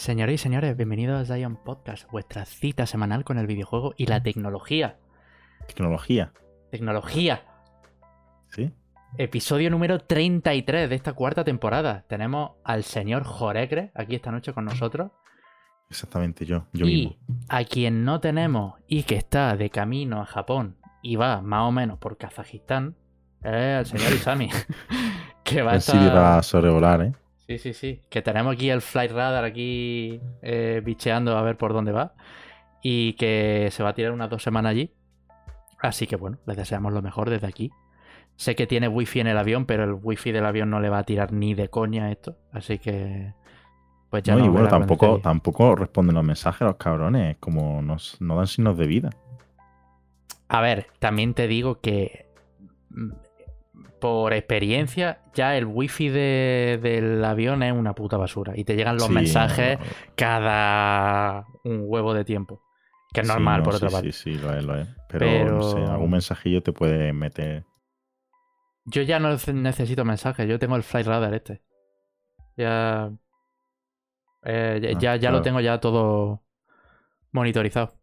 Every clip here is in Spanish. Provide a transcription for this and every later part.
Señores y señores, bienvenidos a Zion Podcast, vuestra cita semanal con el videojuego y la tecnología. Tecnología. Tecnología. ¿Sí? Episodio número 33 de esta cuarta temporada. Tenemos al señor Jorecre aquí esta noche con nosotros. Exactamente, yo. yo y mismo. a quien no tenemos y que está de camino a Japón y va más o menos por Kazajistán es el señor Isami. que va a estar... va a sobrevolar, ¿eh? Sí, sí, sí. Que tenemos aquí el Flight Radar aquí eh, bicheando a ver por dónde va. Y que se va a tirar unas dos semanas allí. Así que bueno, les deseamos lo mejor desde aquí. Sé que tiene wifi en el avión, pero el wifi del avión no le va a tirar ni de coña esto. Así que. Pues ya No, nos y bueno, tampoco, tampoco responden los mensajes los cabrones, como nos, no dan signos de vida. A ver, también te digo que. Por experiencia, ya el wifi de- del avión es una puta basura. Y te llegan los Sí, mensajes no, no, cada un huevo de tiempo. Que es sí, normal, no, por sí, otra parte. Sí, sí, lo es, lo es. Pero, Pero- no sé, algún mensajillo te puede meter. Yo ya no ce- necesito mensajes, yo tengo el Flight Radar este. Ya. eh, ya, Ah, ya, ya lo tengo ya todo monitorizado.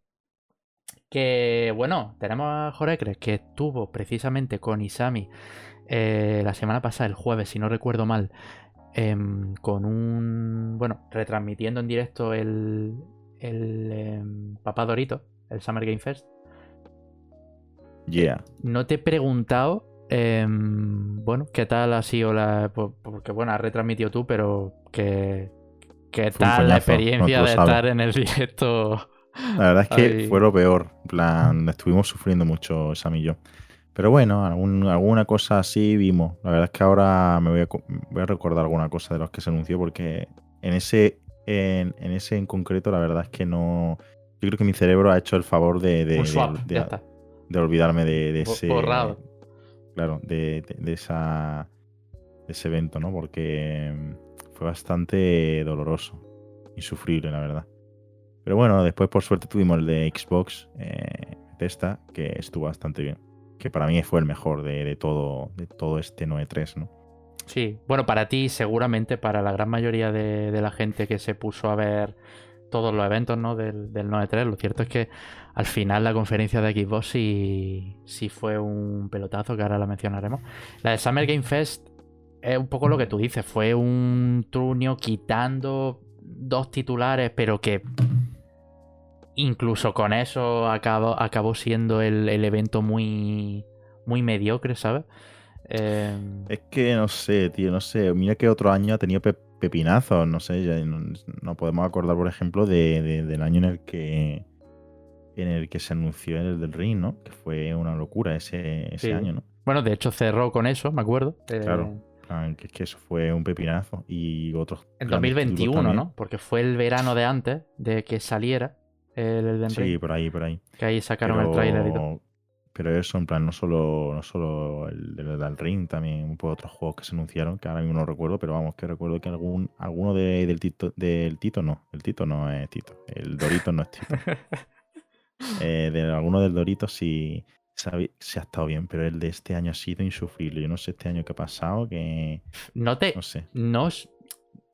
Que bueno, tenemos a Jorecres que estuvo precisamente con Isami eh, la semana pasada, el jueves, si no recuerdo mal, em, con un. Bueno, retransmitiendo en directo el. El em, Papá Dorito, el Summer Game Fest. Yeah. No te he preguntado, em, bueno, qué tal ha sido la... po- Porque, bueno, has retransmitido tú, pero que... ¿Qué tal la experiencia no de estar en el directo? La verdad es que Ay. fue lo peor. En plan, estuvimos sufriendo mucho Sam y yo. Pero bueno, algún- alguna cosa así vimos. La verdad es que ahora me voy a, voy a recordar alguna cosa de los que se anunció porque en ese en, en ese en concreto la verdad es que no... Yo creo que mi cerebro ha hecho el favor de, de, de- olvidarme de, ese... borrado. Claro, de, de- de esa, de ese evento, ¿no? Porque mm, fue bastante doloroso, insufrible, la verdad. Pero bueno, después por suerte tuvimos el de Xbox eh, Testa, que estuvo bastante bien. Que para mí fue el mejor de, de todo, de todo este 9.3, ¿no? Sí, bueno, para ti, seguramente para la gran mayoría de, de la gente que se puso a ver todos los eventos ¿no? del, del 9.3, lo cierto es que al final la conferencia de Xbox sí, sí fue un pelotazo, que ahora la mencionaremos. La de Summer Game Fest es un poco lo que tú dices, fue un truño quitando dos titulares, pero que incluso con eso acabó, acabó siendo el, el evento muy, muy mediocre, ¿sabes? Eh, Es que no sé, tío, no sé. Mira que otro año ha tenido pe- pepinazos, no sé. ya no, no podemos acordar, por ejemplo, de, de- del año en el que en el que se anunció el del Ring, ¿no? Que fue una locura ese, ese Sí. año, ¿no? Bueno, de hecho cerró con eso, me acuerdo. eh, Claro. Que es que eso fue un pepinazo. Y otros. En grandes títulos 2021, también. ¿no? Porque fue el verano de antes de que saliera el Elden Sí, Ring. por ahí, por ahí. Que ahí sacaron el tráiler y todo. Pero, eso, en plan, no solo, no solo el del del Ring, también un poco otros juegos que se anunciaron, que ahora mismo no recuerdo, pero vamos, que recuerdo que algún, alguno de- del Tito, del Tito no, el Tito no es Tito, el Dorito no es Tito. Eh, de alguno del Dorito sí se ha, estado bien, pero el de este año ha sido insufrible. Yo no sé este año qué ha pasado, que No te. no sé. No,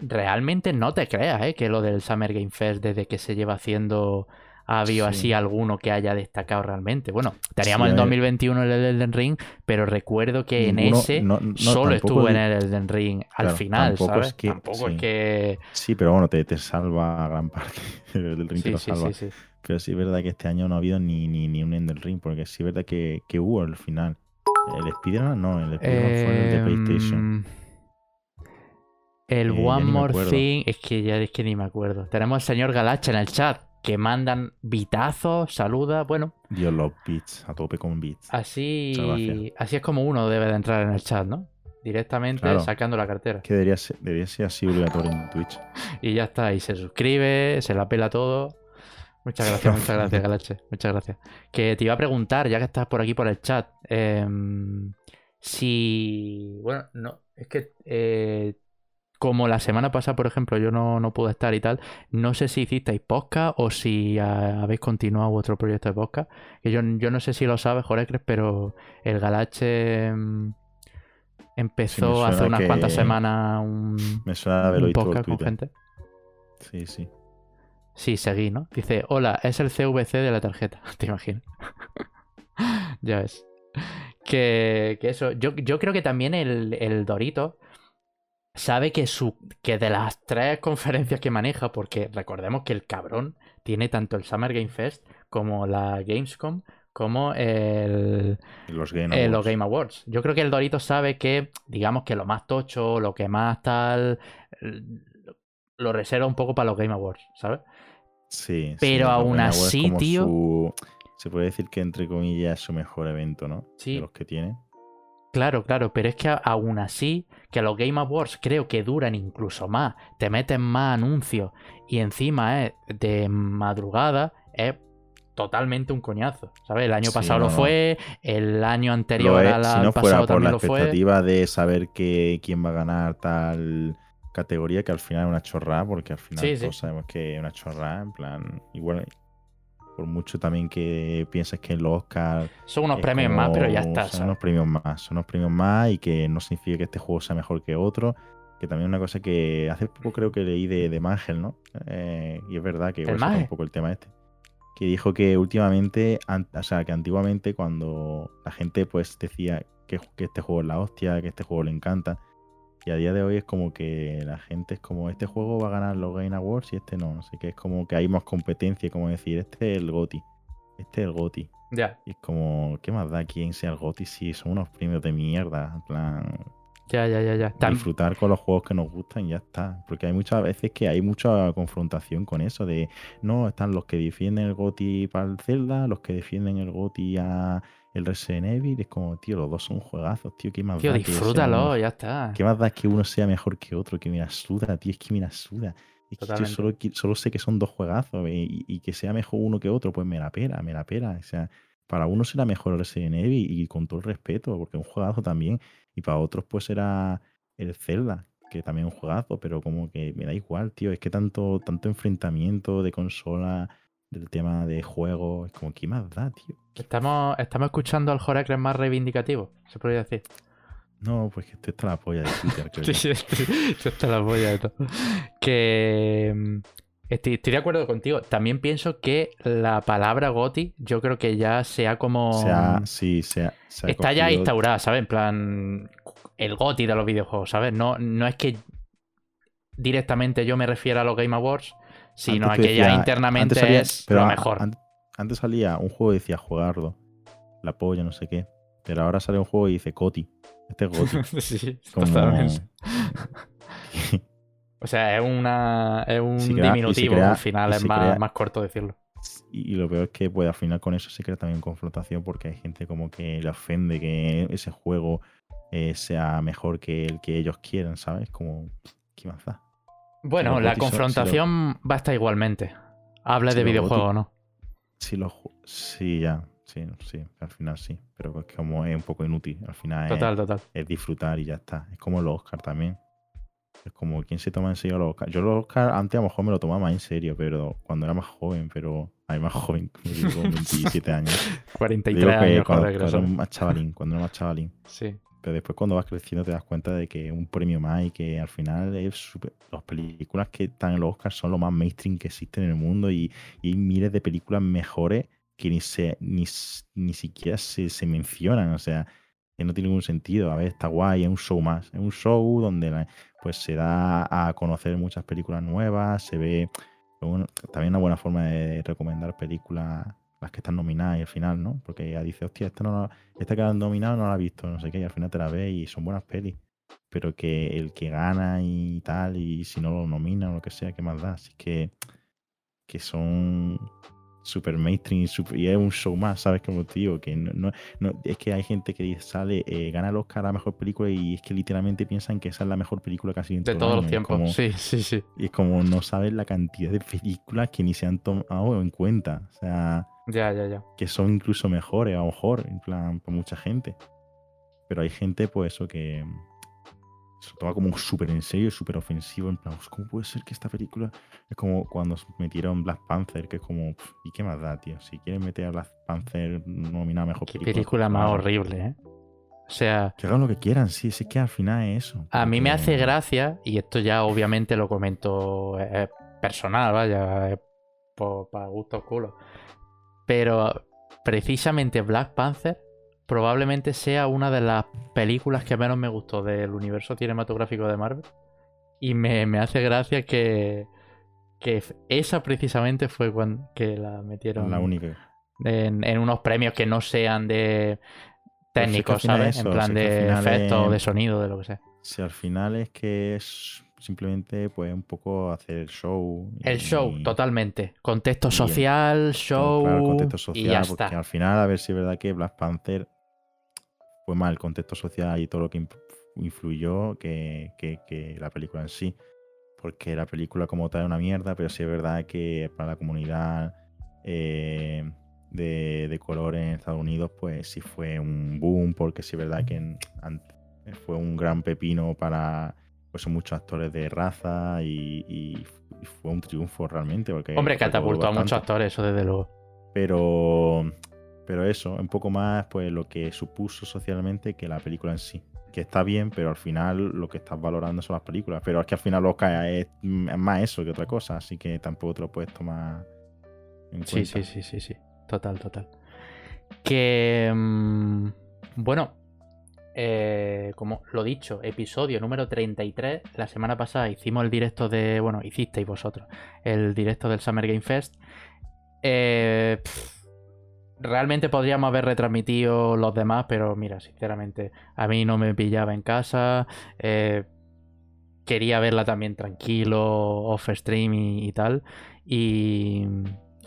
realmente no te creas, ¿eh? Que lo del Summer Game Fest, desde que se lleva haciendo, ha habido Sí. así alguno que haya destacado realmente. Bueno, teníamos Sí, en a ver. 2021 el Elden Ring, pero recuerdo que en ese no- no, solo estuvo en el- el Elden Ring al Claro, final, tampoco ¿sabes? es que- tampoco es sí. que. Sí, pero bueno, te, te salva gran parte del Ring, te lo sí, salva. sí, sí. Pero sí es verdad que este año no ha habido ni, ni, ni un End Ring, porque sí es verdad que, que hubo al final. El Spider-Man no, el Spider-Man fue el de PlayStation. El Eh, One More. Thing, es que ya es que ni me acuerdo. Tenemos al señor Galacha en el chat que mandan bitazos, saluda. Bueno, Dios, los beats, a tope con beats. Así, así es como uno debe de entrar en el chat, ¿no? Directamente Claro. sacando la cartera. Que debería ser, debería ser así obligatorio en Twitch. Y ya está, y se suscribe, se la pela todo. Muchas gracias, muchas gracias, Galache. Muchas gracias. Que te iba a preguntar, ya que estás por aquí por el chat, em, si. Bueno, no, es que. eh, como la semana pasada, por ejemplo, yo no, no pude estar y tal, no sé si hicisteis podcast o si ah, habéis continuado vuestro proyecto de podcast. Que yo, yo no sé si lo sabes, Jorecres, pero el Galache em, empezó hace unas que- cuantas semanas un, Me suena un podcast con gente. Sí, sí. Sí, seguí, ¿no? Dice, hola, es el CVC de la tarjeta. ¿Te imaginas? ya ves. Que, que eso, yo, yo, creo que también el, el, Dorito sabe que, su, que de las tres conferencias que maneja, porque recordemos que el cabrón tiene tanto el Summer Game Fest como la Gamescom, como el, los, Game eh, los Game Awards. Yo creo que el Dorito sabe que, digamos que lo más tocho, lo que más tal, lo reserva un poco para los Game Awards, ¿sabes? Sí. Pero sí, aún así, tío. Su... Se puede decir que entre comillas es su mejor evento, ¿no? Sí. De los que tiene. Claro, claro, pero es que aún así, que los Game Awards creo que duran incluso más, te meten más anuncios y encima es de madrugada, es totalmente un coñazo, ¿sabes? El año Sí, pasado no, lo fue, el año anterior es, al, si no pasado fuera por también la fue. expectativa de saber que, quién va a ganar tal categoría, que al final es una chorrada, porque al final Sí, sí. todos sabemos que es una chorrada, en plan, igual, por mucho también que pienses que en los Oscars Son unos es premios más, pero ya está, Son ¿sabes? unos premios más, son unos premios más y que no significa que este juego sea mejor que otro. Que también una cosa que hace poco creo que leí de, de Mangel, ¿no? Eh, y es verdad que ¿El igual saca un poco el tema este. Que dijo que últimamente, an- o sea, que antiguamente cuando la gente pues decía que, que este juego es la hostia, que este juego le encanta. Y a día de hoy es como que la gente es como, este juego va a ganar los Game Awards y este no. Así que es como que hay más competencia, como decir, este es el GOTI. Este es el GOTI. Ya, Y es como, ¿qué más da quién sea el GOTY si son unos premios de mierda? En plan, ya, ya, ya, ya. Disfrutar con los juegos que nos gustan y ya está. Porque hay muchas veces que hay mucha confrontación con eso de, no, están los que defienden el GOTY para el Zelda, los que defienden el GOTY a el Resident Evil. Es como, tío, los dos son juegazos, tío, ¿qué más Tío, da? disfrútalo, ya está. ¿Qué más da que uno sea mejor que otro? Que mira, suda, tío, es que mira, suda. Es que yo solo, solo sé que son dos juegazos eh, y, y que sea mejor uno que otro, pues me la pela, me la pela. O sea, para uno será mejor el Resident Evil y con todo el respeto, porque es un juegazo también. Y para otros, pues será el Zelda, que también es un juegazo, pero como que me da igual, tío. Es que tanto, tanto enfrentamiento de consola, del tema de juego, es como, ¿qué más da, tío? Estamos, estamos escuchando al Horacles más reivindicativo, se podría decir. No, pues que esto está la polla de Twitter, creo. Sí, esto está la polla de todo. Que mm, estoy, estoy de acuerdo contigo. También pienso que la palabra GOTI, yo creo que ya sea como. Se ha- sí, se ha- se ha está ya instaurada, ¿sabes? En plan, el GOTI de los videojuegos, ¿sabes? No, no es que directamente yo me refiera a los Game Awards, sino Antes a te que ya decía- internamente salía- es pero lo mejor. an- antes salía un juego y decía jugardo, la polla, no sé qué. Pero ahora sale un juego y dice Coti. Este es sí, Como- totalmente. O sea, es, una, es un Se diminutivo, crea- al final es más, crea- más corto decirlo. Y, y lo peor es que pues, al final con eso se crea también confrontación porque hay gente como que le ofende que ese juego eh, sea mejor que el que ellos quieren, ¿sabes? Como, ¿qué más da? Bueno, la confrontación va a estar igualmente. Hable Si de videojuego, ¿no? Si ju- sí, ya, sí, sí, al final sí. Pero es como es un poco inútil. Al final es- Total, total. es disfrutar y ya está. Es como los Oscar también. Es como quién se toma en serio los Oscar. Yo los Oscar antes a lo mejor me lo tomaba más en serio, pero cuando era más joven, pero hay más joven, digo, con 27 años. 43 Digo que años, cuando, lo cuando era más chavalín, cuando era más chavalín. Sí. Pero después cuando vas creciendo te das cuenta de que un premio más y que al final es súper- las películas que están en los Oscars son lo más mainstream que existen en el mundo y, y hay miles de películas mejores que ni se ni, ni siquiera se, se mencionan. O sea, que no tiene ningún sentido. A ver, está guay, es un show más. Es un show donde pues se da a conocer muchas películas nuevas, se ve un- también una buena forma de recomendar películas las que están nominadas y al final, ¿no? Porque ya dice, hostia, esta, no la- esta que han nominado no la ha visto, no sé qué, y al final te la ves y son buenas pelis. Pero que el que gana y tal, y si no lo nomina o lo que sea, ¿qué más da? Así que, que son super mainstream y, super- y es un show más, ¿sabes? Como te digo, que no, no- no- es que hay gente que sale, eh, gana el Oscar a la mejor película y es que literalmente piensan que esa es la mejor película casi en De todo todos los año. Tiempos. como- Sí, sí, sí. y es como no sabes la cantidad de películas que ni se han tomado en cuenta. O sea, Ya, ya, ya. que son incluso mejores, a lo mejor, en plan, para mucha gente. Pero hay gente, pues eso, que se lo toma como súper en serio, súper ofensivo, en plan, "Pues, ¿cómo puede ser que esta película es como cuando metieron Black Panther, que es como, "Pf, ¿y qué más da, tío? Si quieren meter a Black Panther nominada mejor Qué película. película más claro. horrible, ¿eh? O sea, Que hagan lo que quieran, sí, sí que al final es eso. a mí me hace gracia, y esto ya obviamente lo comento eh, personal, vaya, para gustos culos. Pero precisamente Black Panther probablemente sea una de las películas que menos me gustó del universo cinematográfico de Marvel. Y me, hace gracia que, que esa precisamente fue cuando que la metieron. La única. En, unos premios que no sean de técnicos, ¿sabes? en plan de efectos, de sonido, de lo que sea. Si al final es que es simplemente pues un poco hacer el show. El show, totalmente. Contexto social, show. Claro, contexto social, porque al final, a ver si es verdad que Black Panther fue más el contexto social y todo lo que influyó que, la película en sí. Porque la película como tal es una mierda, pero sí es verdad que para la comunidad eh, de, color en Estados Unidos, pues sí fue un boom, porque sí es verdad que fue un gran pepino para pues muchos actores de raza y, fue un triunfo realmente. Porque Hombre, catapultó a muchos actores, eso desde luego. Pero, pero eso, un poco más pues lo que supuso socialmente que la película en sí. Que está bien, pero al final lo que estás valorando son las películas. Pero es que al final Oscar es, es más eso que otra cosa, así que tampoco te lo puedes tomar en sí, Sí, sí, sí, sí. Total, total. Que. Mm, bueno, eh, como lo dicho, episodio número 33. La semana pasada hicimos el directo de. Bueno, hicisteis vosotros. El directo del Summer Game Fest. Eh, realmente podríamos haber retransmitido los demás, pero mira, sinceramente, a mí no me pillaba en casa. Eh, quería verla también tranquilo, off stream y, tal. Y,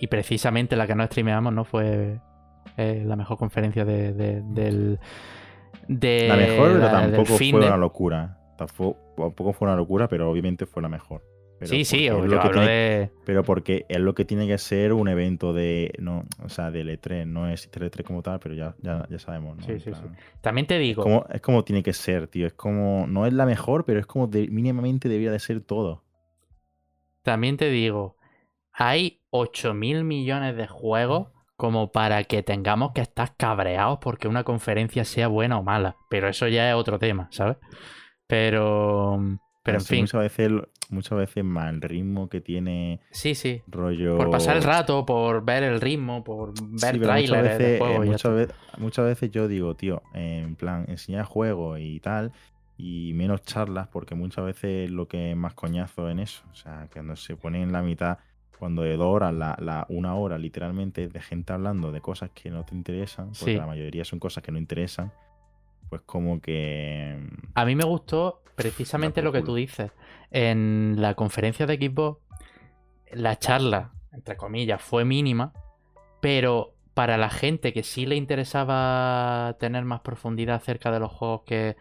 y, precisamente la que no streameamos no fue la mejor conferencia del la mejor, pero tampoco fue una locura. Tampoco fue una locura, pero obviamente fue la mejor. sí, sí, lo que Pero porque es lo que tiene que ser un evento de. No, o sea, de L3. No es L3 como tal, pero ya, ya, sabemos. Sí, sí, sí. También te digo. Es como, es como, tiene que ser, tío. Es como. No es la mejor, pero es como mínimamente debería de ser todo. También te digo. Hay 8 mil millones de juegos como para que tengamos que estar cabreados porque una conferencia sea buena o mala. Pero eso ya es otro tema, ¿sabes? Pero, pero en fin. Muchas veces, muchas veces más el ritmo que tiene. Sí, sí. Rollo. Por pasar el rato, por ver el ritmo, por ver trailers muchas veces, de juego. muchas, veces, muchas veces yo digo, tío, en plan, enseñar juegos y tal. Y menos charlas, porque muchas veces lo que es más coñazo en eso. O sea, que cuando se pone en la mitad cuando de dos horas, la, una hora literalmente de gente hablando de cosas que no te interesan, porque la mayoría son cosas que no interesan, pues como que... Mm, A mí me gustó precisamente lo que tú dices. En la conferencia de equipo, la charla, entre comillas, fue mínima, pero para la gente que sí le interesaba tener más profundidad acerca de los juegos que,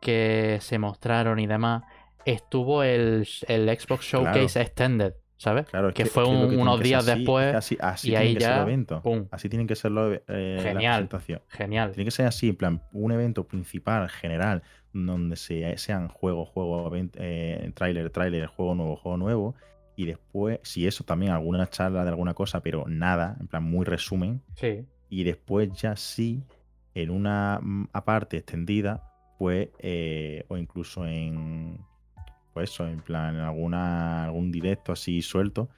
que se mostraron y demás, estuvo el, Xbox Showcase Extended ¿sabes? Claro, que, fue unos días después así, así y ahí ya, ser evento. Así tienen que ser los, eh, genial, la Genial. Tiene que ser así, en plan, un evento principal, general, donde se, sean juego, juego, eh, trailer, trailer, juego nuevo, juego nuevo. Y después, si eso también, alguna charla de alguna cosa, pero nada, en plan, muy resumen. Sí. Y después ya sí, en una mm, aparte extendida, pues, eh, o incluso en pues eso, en plan, en alguna, algún directo así suelto,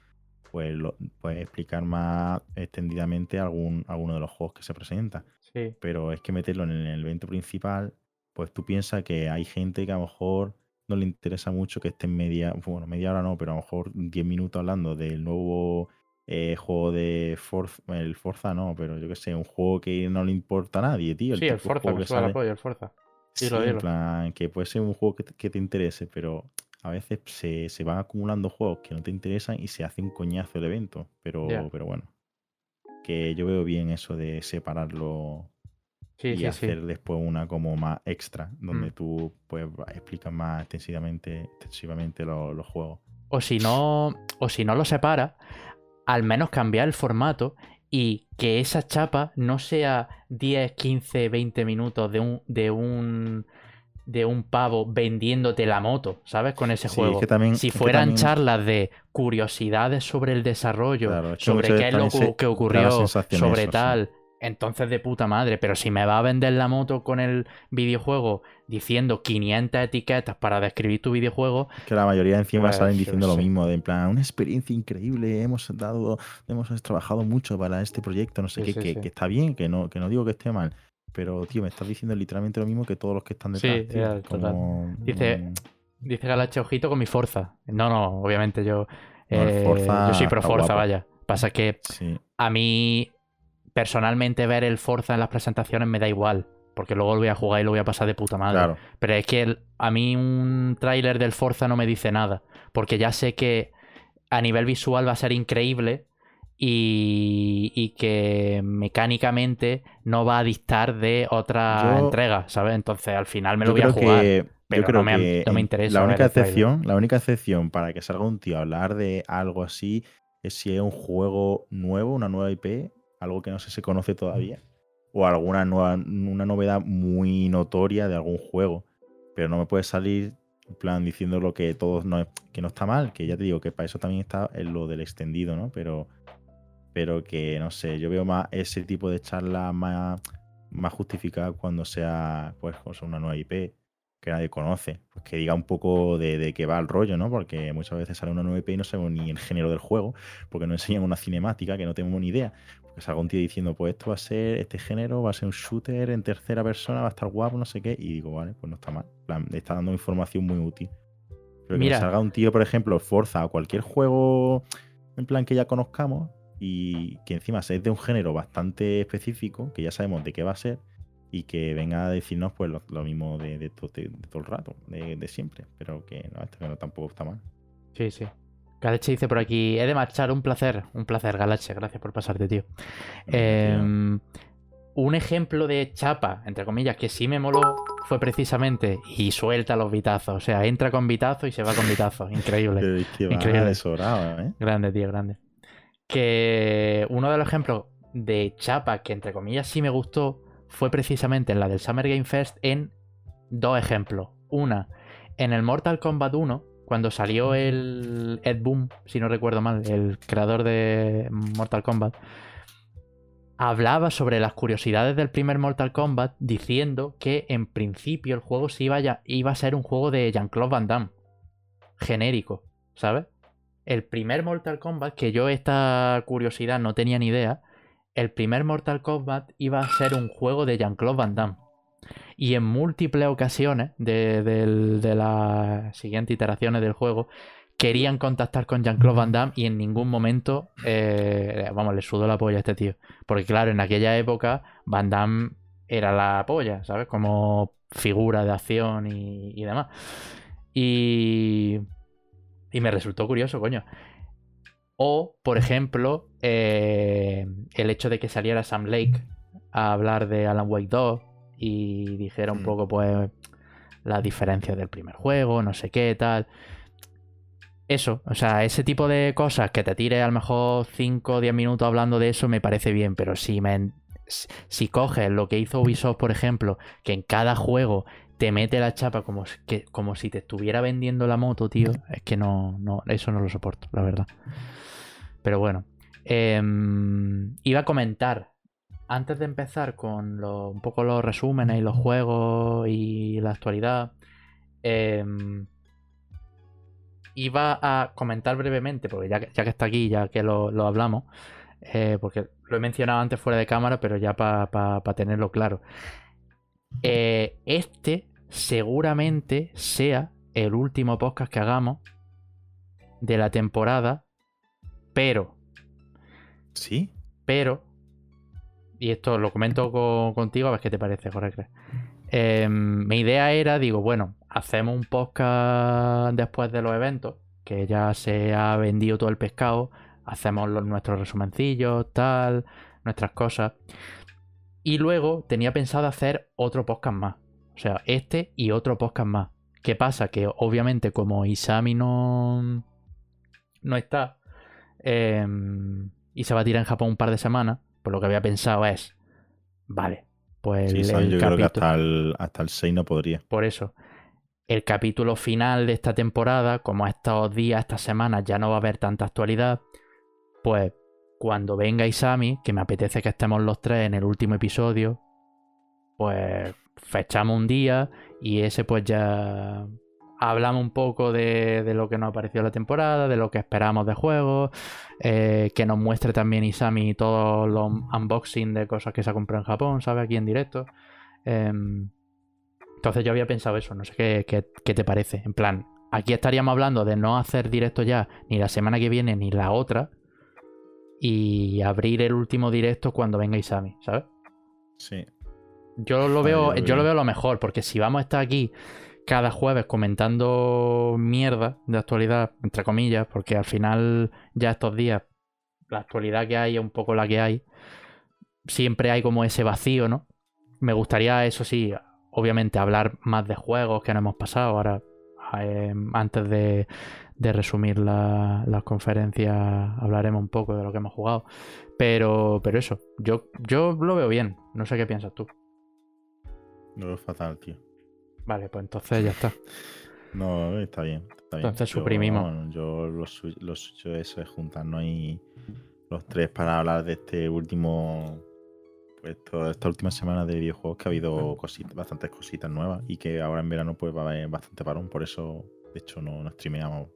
pues puedes explicar más extendidamente algún, alguno de los juegos que se presenta. Sí. Pero es que meterlo en el evento principal, pues tú piensas que hay gente que a lo mejor no le interesa mucho que esté en media, bueno, media hora no, pero a lo mejor 10 minutos hablando del nuevo eh, juego de Forza, el Forza no, pero yo que sé, un juego que no le importa a nadie, tío. sí, el Forza, que sale... el Forza. Sí, en plan, que puede ser un juego que te, interese, pero a veces se, van acumulando juegos que no te interesan y se hace un coñazo el evento. Pero, pero bueno, que yo veo bien eso de separarlo y hacer después una como más extra, donde mm. tú pues explicas más extensivamente, extensivamente los juegos. O si no, o si no lo separa, al menos cambiar el formato y que esa chapa no sea 10, 15, 20 minutos de un, de un, de un pavo vendiéndote la moto, ¿sabes? Con ese juego. si fueran charlas de curiosidades sobre el desarrollo, sobre qué es lo que ocurrió, sobre tal, entonces de puta madre. Pero si me va a vender la moto con el videojuego diciendo 500 etiquetas para describir tu videojuego. Que la mayoría encima Pues, salen diciendo lo mismo, de en plan, una experiencia increíble, hemos dado, hemos trabajado mucho para este proyecto, no sé Sí, qué, que, que está bien, que no, que no digo que esté mal. Pero, tío, me estás diciendo literalmente lo mismo que todos los que están Sí, detrás. tío. ya, Es total. como, Dice, mm, Dice Galache, ojito con mi Forza. No, no, obviamente yo. No, eh, Forza yo soy pro Forza, guapo. vaya. Pasa que sí. a mí, personalmente, ver el Forza en las presentaciones me da igual. Porque luego lo voy a jugar y lo voy a pasar de puta madre. Claro, Pero es que el- a mí un tráiler del Forza no me dice nada. Porque ya sé que a nivel visual va a ser increíble y, y que mecánicamente no va a distar de otra Yo- entrega, ¿sabes? Entonces al final me lo voy a jugar. que, pero yo creo no me- que no me interesa La única excepción, la única excepción para que salga un tío a hablar de algo así es si es un juego nuevo, una nueva IP, algo que no sé si se conoce todavía, o alguna nueva, una novedad muy notoria de algún juego. Pero no me puede salir en plan diciendo lo que todos no que no está mal, que ya te digo que para eso también está en lo del extendido, ¿no? Pero pero que no sé, yo veo más ese tipo de charla más, más justificada cuando sea pues o sea, una nueva IP que nadie conoce, pues que diga un poco de, de qué va el rollo, ¿no? Porque muchas veces sale una nueva IP y no sabemos ni el género del juego, porque no enseñan una cinemática que no tenemos ni idea. Porque salga un tío diciendo, pues esto va a ser este género, va a ser un shooter en tercera persona, va a estar guapo, no sé qué, y digo, vale, pues no está mal. Plan, está dando información muy útil. Pero que Mira. salga un tío, por ejemplo, Forza o cualquier juego en plan que ya conozcamos y que encima es de un género bastante específico, que ya sabemos de qué va a ser, y que venga a decirnos pues lo, lo mismo de, de to- de- de todo el rato, de, siempre. Pero que no, esto que no tampoco está mal. Sí, sí. Galache dice por aquí, he de marchar, un placer. Un placer, Galache, gracias por pasarte, tío. Em, un ejemplo de chapa, entre comillas, que sí me moló fue precisamente y suelta los vitazos. O sea, entra con vitazos y se va con vitazos. Increíble. Increíble. sobrado, ¿eh? Grande, tío, grande. Que uno de los ejemplos de chapa que entre comillas sí me gustó fue precisamente en la del Summer Game Fest en dos ejemplos. Una, en el Mortal Kombat 1, cuando salió el Ed Boon, si no recuerdo mal, el creador de Mortal Kombat, hablaba sobre las curiosidades del primer Mortal Kombat diciendo que en principio el juego sí iba, iba a ser un juego de Jean-Claude Van Damme. Genérico, ¿sabes? El primer Mortal Kombat, que yo esta curiosidad no tenía ni idea, el primer Mortal Kombat iba a ser un juego de Jean-Claude Van Damme. Y en múltiples ocasiones de, las siguientes iteraciones del juego querían contactar con Jean-Claude Van Damme y en ningún momento, eh, vamos, le sudó la polla a este tío. Porque claro, en aquella época Van Damme era la polla, ¿sabes? Como figura de acción y, y demás. Y, y me resultó curioso, coño. O, por ejemplo, eh, el hecho de que saliera Sam Lake a hablar de Alan Wake 2 y dijera un poco, pues, las diferencias del primer juego, no sé qué, tal. Eso, o sea, ese tipo de cosas que te tire a lo mejor 5 o 10 minutos hablando de eso me parece bien, pero si me si coges lo que hizo Ubisoft, por ejemplo, que en cada juego te mete la chapa como, si- que, como si te estuviera vendiendo la moto, tío, es que no, no eso no lo soporto, la verdad. Pero bueno, em, iba a comentar, antes de empezar con lo- un poco los resúmenes y los juegos y la actualidad, em, iba a comentar brevemente, porque ya que, está aquí, ya que lo, lo hablamos, eh, porque lo he mencionado antes fuera de cámara, pero ya para tenerlo claro. Eh, este seguramente sea el último podcast que hagamos de la temporada, pero, ¿Sí? pero, y esto lo comento co- contigo a ver qué te parece, Jorge. Eh, mi idea era, digo, bueno, hacemos un podcast después de los eventos, que ya se ha vendido todo el pescado, hacemos los- nuestros resumencillos, tal, nuestras cosas. Y luego tenía pensado hacer otro podcast más. O sea, este y otro podcast más. ¿Qué pasa? Que obviamente como Isami no, no está eh, y se va a tirar en Japón un par de semanas, pues lo que había pensado es, vale, pues Sí, el, yo creo que hasta el, hasta el 6 no podría. por eso, el capítulo final de esta temporada, como estos días, estas semanas ya no va a haber tanta actualidad, pues cuando venga Isami, que me apetece que estemos los tres en el último episodio, pues fechamos un día y ese pues ya hablamos un poco de, lo que nos ha parecido la temporada, de lo que esperamos de juegos, eh, que nos muestre también Isami todos los unboxing de cosas que se ha comprado en Japón, ¿sabes? Aquí en directo. Em, entonces yo había pensado eso, no sé qué, qué, te parece. En plan, aquí estaríamos hablando de no hacer directo ya ni la semana que viene ni la otra y abrir el último directo cuando venga Isami, ¿sabes? Sí. Yo lo veo, yo lo veo lo mejor, porque si vamos a estar aquí cada jueves comentando mierda de actualidad, entre comillas, porque al final ya estos días la actualidad que hay es un poco la que hay. Siempre hay como ese vacío, ¿no? Me gustaría, eso sí, obviamente hablar más de juegos que no hemos pasado. Ahora, eh, antes de, resumir las conferencias, hablaremos un poco de lo que hemos jugado. Pero, pero eso, yo, yo lo veo bien. No sé qué piensas tú. No veo fatal, tío. Vale, pues entonces ya está. No, está bien. Entonces suprimimos. Yo, lo, suyo eso es juntarnos ahí los tres para hablar de este último. Pues esta última semana de videojuegos que ha habido cositas, bastantes cositas nuevas y que ahora en verano pues va a haber bastante parón. Por eso, de hecho, no, no streameamos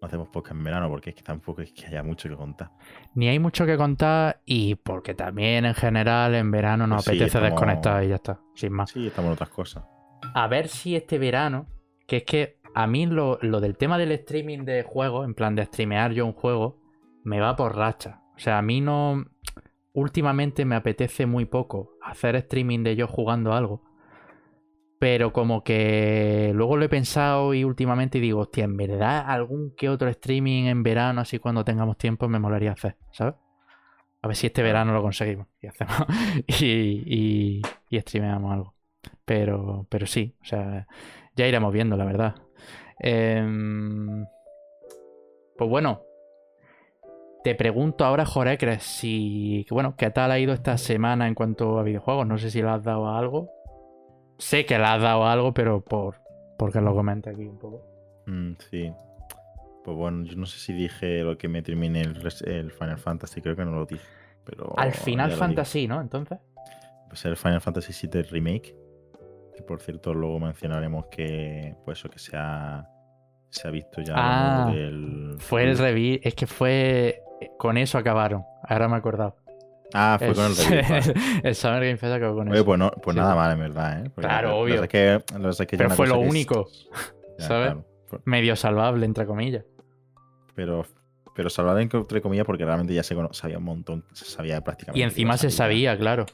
no hacemos podcast en verano porque es que tampoco es que haya mucho que contar. Ni hay mucho que contar y porque también en general en verano nos pues apetece desconectar y ya está, sin más. Sí, estamos en otras cosas a ver si este verano, que es que a mí lo, del tema del streaming de juegos, en plan de streamear yo un juego, me va por racha. O sea, a mí no. Últimamente me apetece muy poco hacer streaming de yo jugando algo. Pero como que luego lo he pensado y últimamente digo, hostia, en verdad algún que otro streaming en verano, así cuando tengamos tiempo, me molaría hacer, ¿sabes? A ver si este verano lo conseguimos y hacemos y, y, y streameamos algo. Pero, pero sí, o sea, ya iremos viendo, la verdad. Em, pues bueno, te pregunto ahora, Jorecres, si, bueno, ¿qué tal ha ido esta semana en cuanto a videojuegos? No sé si le has dado algo. Sé que le has dado algo, pero por porque lo comente aquí un poco. Mm, sí. Pues bueno, yo no sé si dije lo que me termine el, el Final Fantasy, creo que no lo dije. Pero Al Final Fantasy, ¿no? Entonces. Pues el Final Fantasy VII Remake por cierto luego mencionaremos que pues eso que se ha, se ha visto ya ah, fue el reví es que fue con eso acabaron ahora me he acordado Ah, fue con el reví. el Summer Game Fest acabó con eso. Pues, no, pues nada mal, en verdad. ¿eh? claro, obvio. que, Pero fue lo único. ¿Sabes? Medio salvable, entre comillas. Pero, pero salvable, entre comillas, porque realmente ya se sabía un montón. Se sabía prácticamente. Y encima se sabía, claro.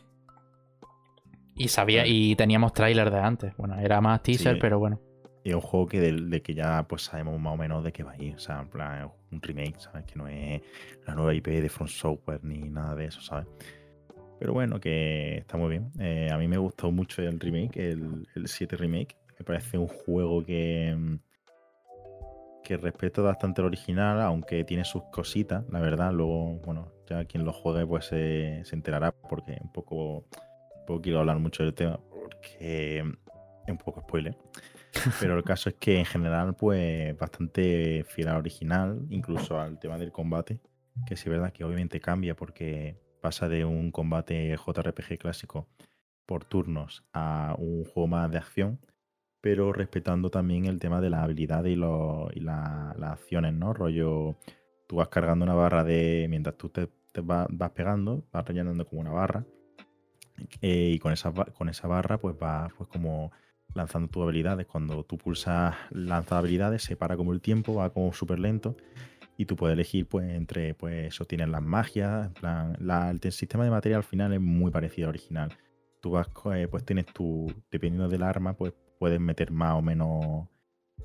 Y sabía, y teníamos tráiler de antes. Bueno, era más teaser, pero bueno. Y es un juego que de, que ya pues sabemos más o menos de qué va a ir. O sea, en plan, un remake, ¿sabes? Que no es la nueva IP de Front Software ni nada de eso, ¿sabes? Pero bueno, que está muy bien. Eh, a mí me gustó mucho el remake, el, el 7 remake. Me parece un juego que, que respeto bastante el original, aunque tiene sus cositas, la verdad. Luego, bueno, ya quien lo juegue pues se enterará porque un poco tampoco quiero hablar mucho del tema porque es un poco spoiler. Pero el caso es que en general, pues bastante fiel al original, incluso al tema del combate, que sí es verdad que obviamente cambia porque pasa de un combate JRPG clásico por turnos a un juego más de acción, pero respetando también el tema de la habilidad y, las acciones, ¿no? Rollo, tú vas cargando una barra de. Mientras tú te, vas, vas, pegando, vas rellenando como una barra eh, y con esa, con esa barra, pues va pues como lanzando tus habilidades. Cuando tú pulsas lanzar habilidades, se para como el tiempo, va como súper lento. Y tú puedes elegir, pues, entre, pues, eso tienes las magias. En plan, el sistema de materia al final es muy parecido al original. Tú vas, eh, pues, tienes tu, dependiendo del arma, pues, puedes meter más o menos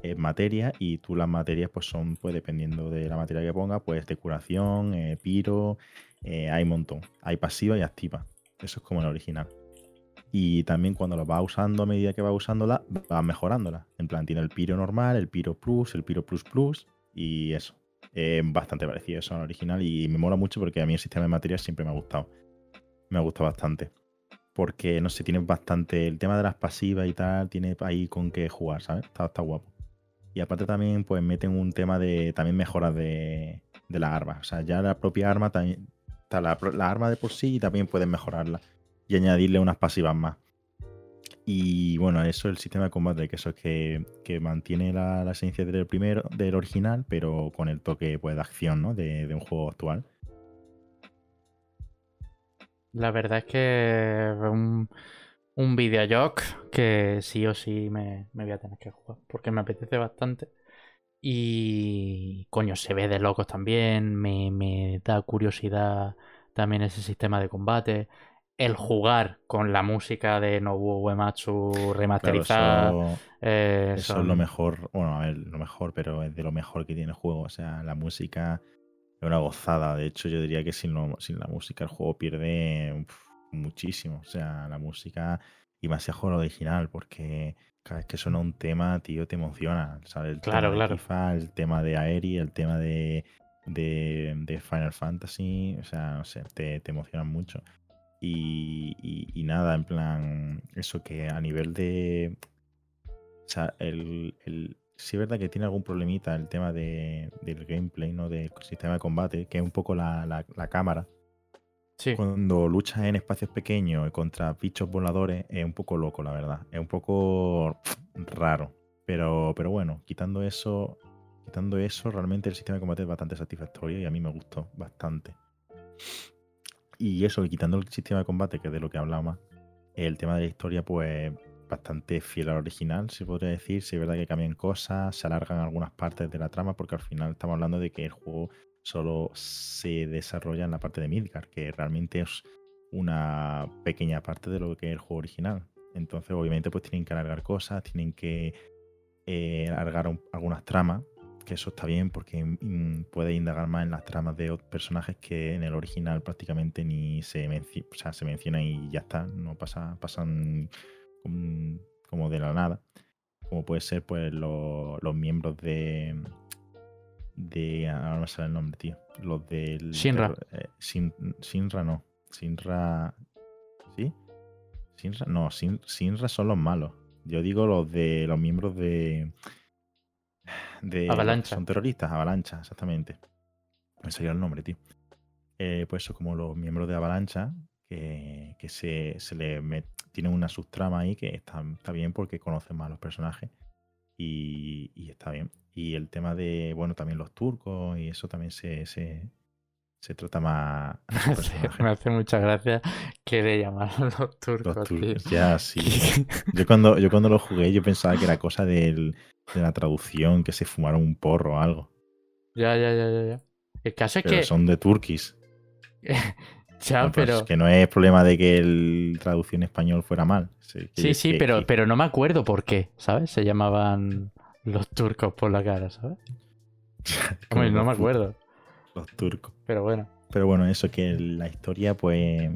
eh, materia. Y tú las materias, pues, son, pues, dependiendo de la materia que pongas, pues, de curación, piro, hay un montón. Hay pasiva y activa. Eso es como el original. Y también cuando lo vas usando a medida que vas usándola, vas mejorándola. En plan, tiene el Piro normal, el Piro Plus, el Piro Plus Plus y eso. Es bastante parecido eso al original y me mola mucho porque a mí el sistema de materias siempre me ha gustado. Me ha gustado bastante. Porque, no sé, tiene bastante. El tema de las pasivas y tal, tiene ahí con qué jugar, ¿sabes? Está, está guapo. Y aparte también, pues meten un tema de también mejoras de, de las armas. O sea, ya la propia arma también la, la arma de por sí también puedes mejorarla y añadirle unas pasivas más. Y bueno, eso es el sistema de combate, que eso es que, que mantiene la, la, esencia del primero, del original, pero con el toque pues, de acción, ¿no? De, de un juego actual. La verdad es que un, un videojoc que sí o sí me, me, voy a tener que jugar, porque me apetece bastante. Y coño, se ve de locos también, me, me da curiosidad también ese sistema de combate el jugar con la música de Nobuo Uematsu remasterizada. Claro, eso, eh, eso son... es lo mejor, bueno, a ver, lo mejor, pero es de lo mejor que tiene el juego. O sea, la música es una gozada. De hecho, yo diría que sin, lo, sin la música el juego pierde uf, muchísimo. O sea, la música y más si juego original, porque cada vez que suena un tema, tío, te emociona. ¿sabes? El claro, tema claro. De FIFA, el tema de Aeri, el tema de, de, de Final Fantasy, o sea, no sé, te, te emocionan mucho. Y, y, y, nada, en plan, eso que a nivel de. O sea, el, el, sí es verdad que tiene algún problemita el tema de, del gameplay, ¿no? Del sistema de combate, que es un poco la, la, la cámara. Sí. Cuando luchas en espacios pequeños contra bichos voladores, es un poco loco, la verdad. Es un poco raro. Pero, pero bueno, quitando eso, quitando eso, realmente el sistema de combate es bastante satisfactorio y a mí me gustó bastante. Y eso, quitando el sistema de combate, que es de lo que hablaba más, el tema de la historia, pues bastante fiel al original, se podría decir. Si es verdad que cambian cosas, se alargan algunas partes de la trama, porque al final estamos hablando de que el juego solo se desarrolla en la parte de Midgar, que realmente es una pequeña parte de lo que es el juego original. Entonces, obviamente, pues tienen que alargar cosas, tienen que eh, alargar un, algunas tramas, que eso está bien porque mm, puede indagar más en las tramas de personajes que en el original prácticamente ni se, menci o sea, se menciona y ya está, no pasa, pasan como, como de la nada. Como puede ser pues lo, los miembros de. de. Ahora no me sale el nombre, tío. Los del. Shinra. Eh, Sin, Sinra no. Sinra. ¿Sí? Sinra. No, Sin, Sinra son los malos. Yo digo los de los miembros de de Avalancha. son terroristas, Avalancha, exactamente. Me salió el nombre, tío. Eh, pues eso, como los miembros de Avalancha, que, que se, se, le met, tienen una subtrama ahí que está, está, bien porque conocen más los personajes y, y, está bien. Y el tema de, bueno, también los turcos y eso también se, se, se trata más. me hace mucha gracia que le llamaron los turcos. Los turcos ya, sí. yo, cuando, yo cuando lo jugué, yo pensaba que era cosa del, de la traducción, que se fumaron un porro o algo. Ya, ya, ya, ya. ya. El caso es que. Son de turquis. ya, no, pues pero. que no es problema de que el traducción español fuera mal. Sí, sí, sí que, pero, que... pero no me acuerdo por qué, ¿sabes? Se llamaban los turcos por la cara, ¿sabes? Hombre, no me acuerdo. Los turcos. Pero bueno. Pero bueno, eso que la historia, pues.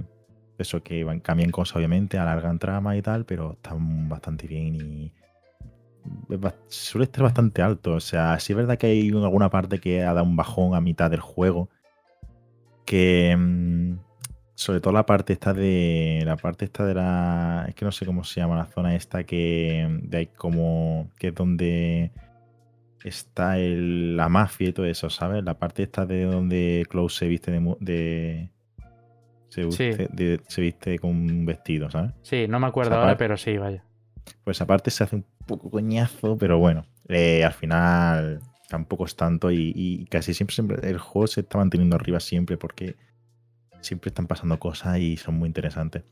Eso que van, cambian cosas, obviamente, alargan trama y tal, pero están bastante bien y. Suele estar bastante alto. O sea, sí es verdad que hay alguna parte que ha dado un bajón a mitad del juego. Que. Mmm, sobre todo la parte esta de. La parte esta de la. Es que no sé cómo se llama la zona esta que. De ahí como. Que es donde está el, la mafia y todo eso, ¿sabes? La parte esta de donde Klaus se viste de. de se, viste, sí. de, se viste con un vestido, ¿sabes? Sí, no me acuerdo ahora, pero sí, vaya. Pues aparte se hace un poco coñazo, pero bueno, eh, al final tampoco es tanto y, y, casi siempre, siempre el juego se está manteniendo arriba siempre porque siempre están pasando cosas y son muy interesantes.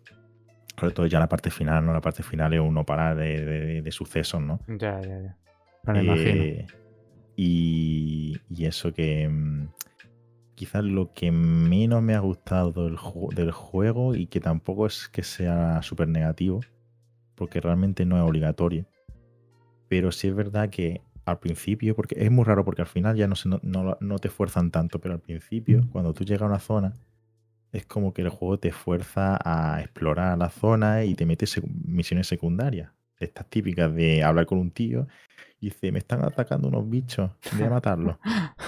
Sobre todo ya la parte final, ¿no? La parte final es uno para de, de, de sucesos, ¿no? Ya, ya, ya. Me eh, imagino. Y, y, eso que mm, quizás lo que menos me ha gustado del, del juego y que tampoco es que sea súper negativo, porque realmente no es obligatorio. Pero sí es verdad que al principio, porque es muy raro porque al final ya no, se, no, no, no te fuerzan tanto, pero al principio, cuando tú llegas a una zona, es como que el juego te fuerza a explorar la zona y te metes misiones secundarias. Estas típicas de hablar con un tío y dice, me están atacando unos bichos, voy a matarlos.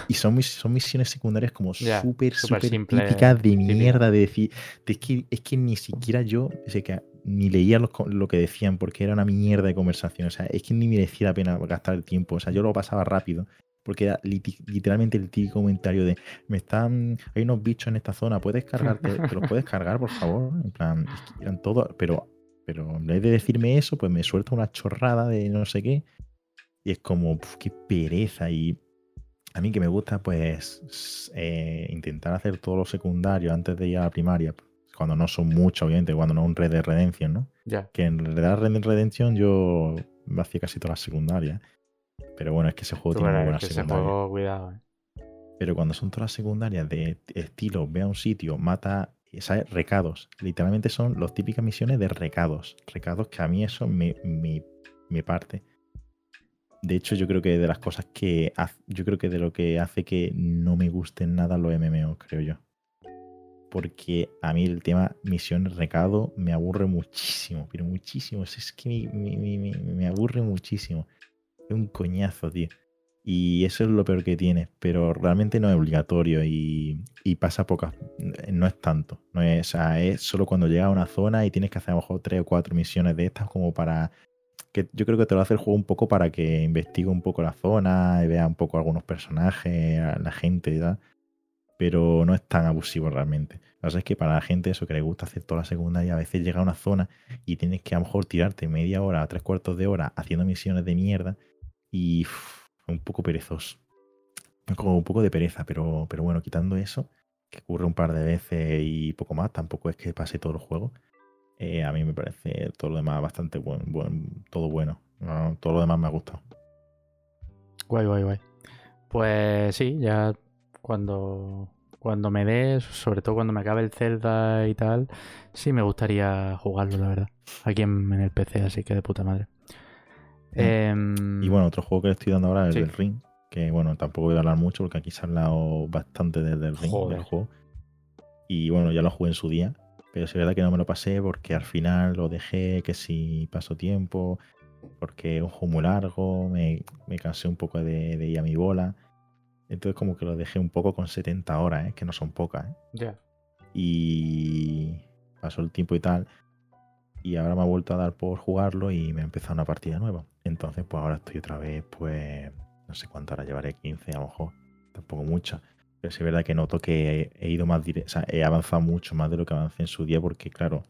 y son, son misiones secundarias como súper, súper típicas de mierda, de decir, de, es, que, es que ni siquiera yo, sé que ni leía lo, lo, que decían porque era una mierda de conversación. O sea, es que ni merecía la pena gastar el tiempo. O sea, yo lo pasaba rápido porque era literalmente el típico comentario de me están, hay unos bichos en esta zona, puedes cargarte, te los puedes cargar, por favor. En plan, eran todo, pero, pero en vez de decirme eso, pues me suelta una chorrada de no sé qué. Y es como, qué pereza. Y a mí que me gusta, pues, eh, intentar hacer todo lo secundario antes de ir a la primaria. Cuando no son muchos, obviamente, cuando no es un Red de Redemption, ¿no? Ya. Que en realidad Red Dead Redemption yo me hacía casi todas las secundarias. Pero bueno, es que ese juego tiene muy buenas secundarias. cuidado, eh. Pero cuando son todas las secundarias de estilo, ve a un sitio, mata, ¿sabes? Recados. Literalmente son las típicas misiones de recados. Recados que a mí eso me, me, me parte. De hecho, yo creo que de las cosas que yo creo que de lo que hace que no me gusten nada los MMO, creo yo. Porque a mí el tema misiones recado me aburre muchísimo, pero muchísimo. Es que me, aburre muchísimo. Es un coñazo, tío. Y eso es lo peor que tiene, pero realmente no es obligatorio y, pasa pocas, no es tanto. No es, es solo cuando llegas a una zona y tienes que hacer a lo mejor tres o cuatro misiones de estas como para que yo creo que te lo hace el juego un poco para que investigue un poco la zona y vea un poco algunos personajes, la gente y tal. Pero no es tan abusivo realmente. La verdad es que para la gente eso que le gusta hacer toda la secundaria, a veces llega a una zona y tienes que a lo mejor tirarte media hora, tres cuartos de hora haciendo misiones de mierda y un poco perezoso. Como un poco de pereza, pero, pero bueno, quitando eso, que ocurre un par de veces y poco más, tampoco es que pase todo el juego. Eh, a mí me parece todo lo demás bastante bueno, todo bueno. todo lo demás me ha gustado. Guay, guay, guay. Pues sí, ya cuando, cuando me des, sobre todo cuando me acabe el Zelda y tal, sí me gustaría jugarlo, la verdad. Aquí en, el PC, así que de puta madre. Em, y bueno, otro juego que le estoy dando ahora es el Ring. Que bueno, tampoco voy a hablar mucho porque aquí se ha hablado bastante del, Ring, del juego. Y bueno, ya lo jugué en su día. Pero es verdad que no me lo pasé porque al final lo dejé, que si paso tiempo, porque es un juego muy largo, me, cansé un poco de, ir a mi bola. Entonces como que lo dejé un poco con 70 horas, ¿eh? que no son pocas. ¿eh? Ya. Y pasó el tiempo y tal. Y ahora me ha vuelto a dar por jugarlo y me ha empezado una partida nueva. Entonces pues ahora estoy otra vez, pues no sé cuánto ahora llevaré, 15 a lo mejor. Tampoco mucho. Pero sí es verdad que noto que he, ido más directo, sea, he avanzado mucho más de lo que avancé en su día porque, claro,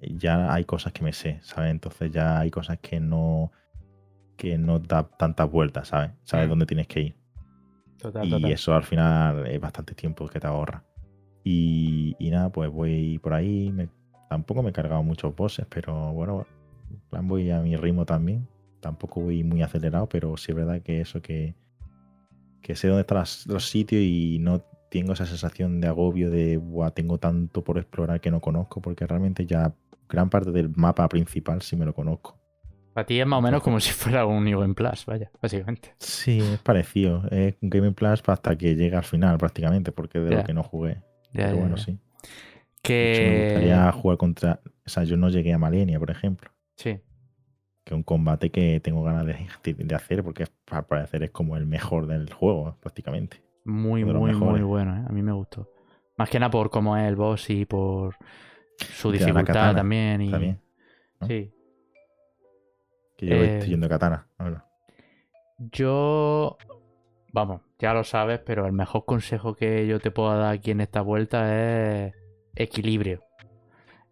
ya hay cosas que me sé, ¿sabes? Entonces ya hay cosas que no que no da tantas vueltas, ¿sabes? Sabes mm. dónde tienes que ir. y eso al final es bastante tiempo que te ahorra. Y, nada, pues voy por ahí. Tampoco me he cargado muchos bosses, pero bueno, voy a mi ritmo también. Tampoco voy muy acelerado, pero sí es verdad que eso que, que sé dónde están los sitios y no tengo esa sensación de agobio de, Buah, tengo tanto por explorar que no conozco, porque realmente ya gran parte del mapa principal sí me lo conozco. Para ti es más o menos como si fuera un New Game Plus, vaya, básicamente. Sí, es parecido. Es un Game Plus hasta que llega al final, prácticamente, porque de lo que no jugué. Pero bueno, sí. Que... me gustaría jugar contra. O sea, yo no llegué a Malenia, por ejemplo. Sí que un combate que tengo ganas de, hacer porque al parecer es como el mejor del juego prácticamente. Muy, muy, muy bueno, ¿eh? a mí me gustó. Más que nada por cómo es el boss y por su dificultad también. Y... también Sí. Que yo estoy yendo a katana. Yo, vamos, ya lo sabes, pero el mejor consejo que yo te puedo dar aquí en esta vuelta es equilibrio.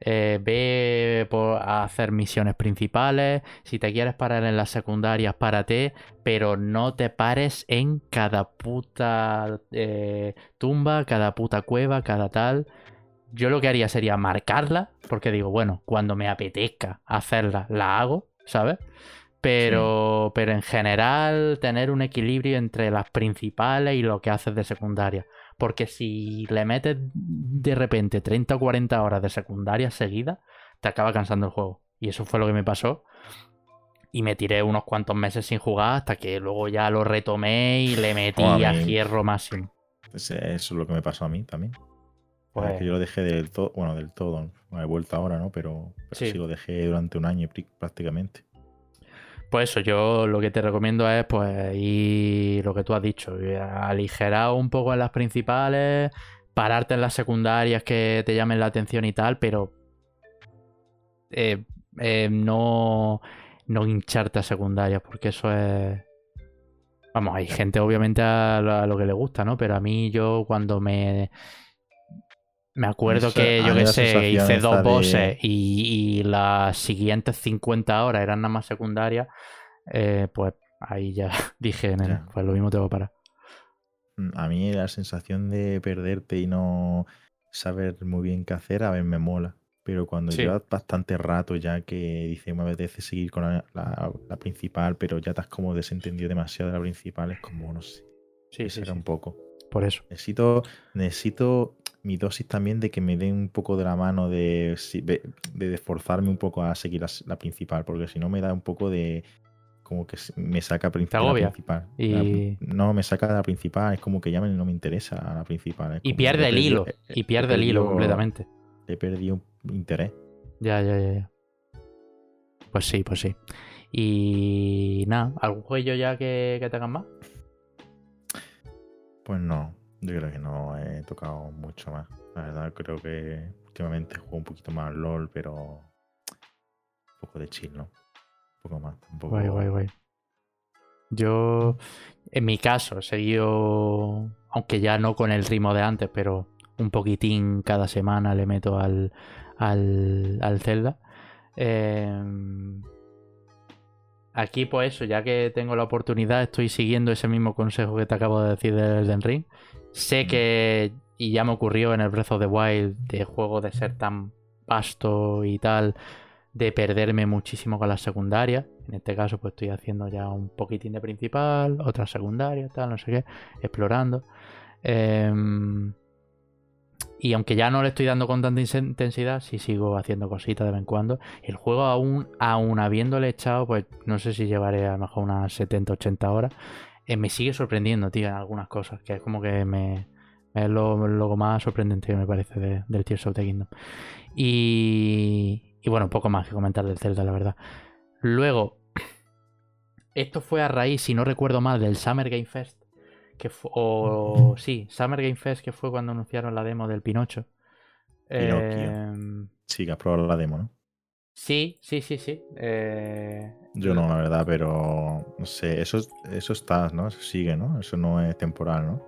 Eh, ve por, a hacer misiones principales. Si te quieres parar en las secundarias, párate. Pero no te pares en cada puta eh, tumba, cada puta cueva, cada tal. Yo lo que haría sería marcarla. Porque digo, bueno, cuando me apetezca hacerla, la hago, ¿sabes? Pero, pero en general, tener un equilibrio entre las principales y lo que haces de secundaria. Porque si le metes de repente 30 o 40 horas de secundaria seguida, te acaba cansando el juego. Y eso fue lo que me pasó. Y me tiré unos cuantos meses sin jugar hasta que luego ya lo retomé y le metí a, hierro máximo. Eso es lo que me pasó a mí también. Pues... Que yo lo dejé del todo, bueno, del todo, no he vuelto ahora, ¿no? Pero, sí. lo dejé durante un año prácticamente. Pues eso, yo lo que te recomiendo es, pues, ir lo que tú has dicho, aligerar un poco en las principales, pararte en las secundarias que te llamen la atención y tal, pero eh, eh, no, no hincharte a secundarias, porque eso es. Vamos, hay gente obviamente a lo, a lo que le gusta, ¿no? Pero a mí yo cuando me... Me acuerdo Eso, que yo qué sé, hice dos de- bosses y, y las siguientes 50 horas eran nada más secundarias, eh, pues ahí ya dije, nena, pues lo mismo tengo que parar. Mm, A mí la sensación de perderte y no saber muy bien qué hacer, a ver, me mola. Pero cuando Sí. llevas bastante rato ya que dices, me apetece seguir con la, la- la principal, pero ya te has como desentendido demasiado de la principal, es como, no sé, Sí, sí, era sí, un poco. por eso. Necesito, necesito mi dosis también de que me den un poco de la mano de, de, de esforzarme un poco a seguir la, la principal, porque si no me da un poco de como que me saca prin- de la principal. Y- no, me saca de la principal, es como que ya me- no me interesa la principal. Y pierde el hilo, y pierde el hilo completamente. He perdido interés. Ya, ya, ya, ya. Pues sí, pues sí. Y nada, ¿algún juego ya que, que tengas más? Pues no, yo creo que no he tocado mucho más. La verdad, creo que últimamente juego un poquito más LOL, pero un poco de chill, ¿no? Un poco más. Tampoco... Guay, guay, guay. Yo, en mi caso, he seguido, aunque ya no con el ritmo de antes, pero un poquitín cada semana le meto al, al, al Zelda. Eh, aquí, pues eso, ya que tengo la oportunidad, estoy siguiendo ese mismo consejo que te acabo de decir del Elden Ring. Sé Mm. que, y ya me ocurrió en el Breath of the Wild, de juego de ser tan vasto y tal, de perderme muchísimo con las secundarias. En este caso, pues estoy haciendo ya un poquitín de principal, otra secundaria, tal, no sé qué, explorando. Em, y aunque ya no le estoy dando con tanta intensidad, sí sigo haciendo cositas de vez en cuando. El juego aún, aún habiéndole echado, pues no sé si llevaré a lo mejor unas 70, 80 horas. Eh, me sigue sorprendiendo, tío, en algunas cosas. Que es como que me. Es lo, lo más sorprendente que me parece de- del Tears of the Kingdom. Y, y bueno, poco más que comentar del Zelda, la verdad. Luego, esto fue a raíz, si no recuerdo mal, del Summer Game Fest. Que o sí, Summer Game Fest, que fue cuando anunciaron la demo del Pinocho. Em, Sí, que has probado la demo, ¿no? sí, sí, sí, sí. Eh, Yo no, la verdad, pero no sé, eso, eso está, ¿no? Eso sigue, ¿no? Eso no es temporal, ¿no?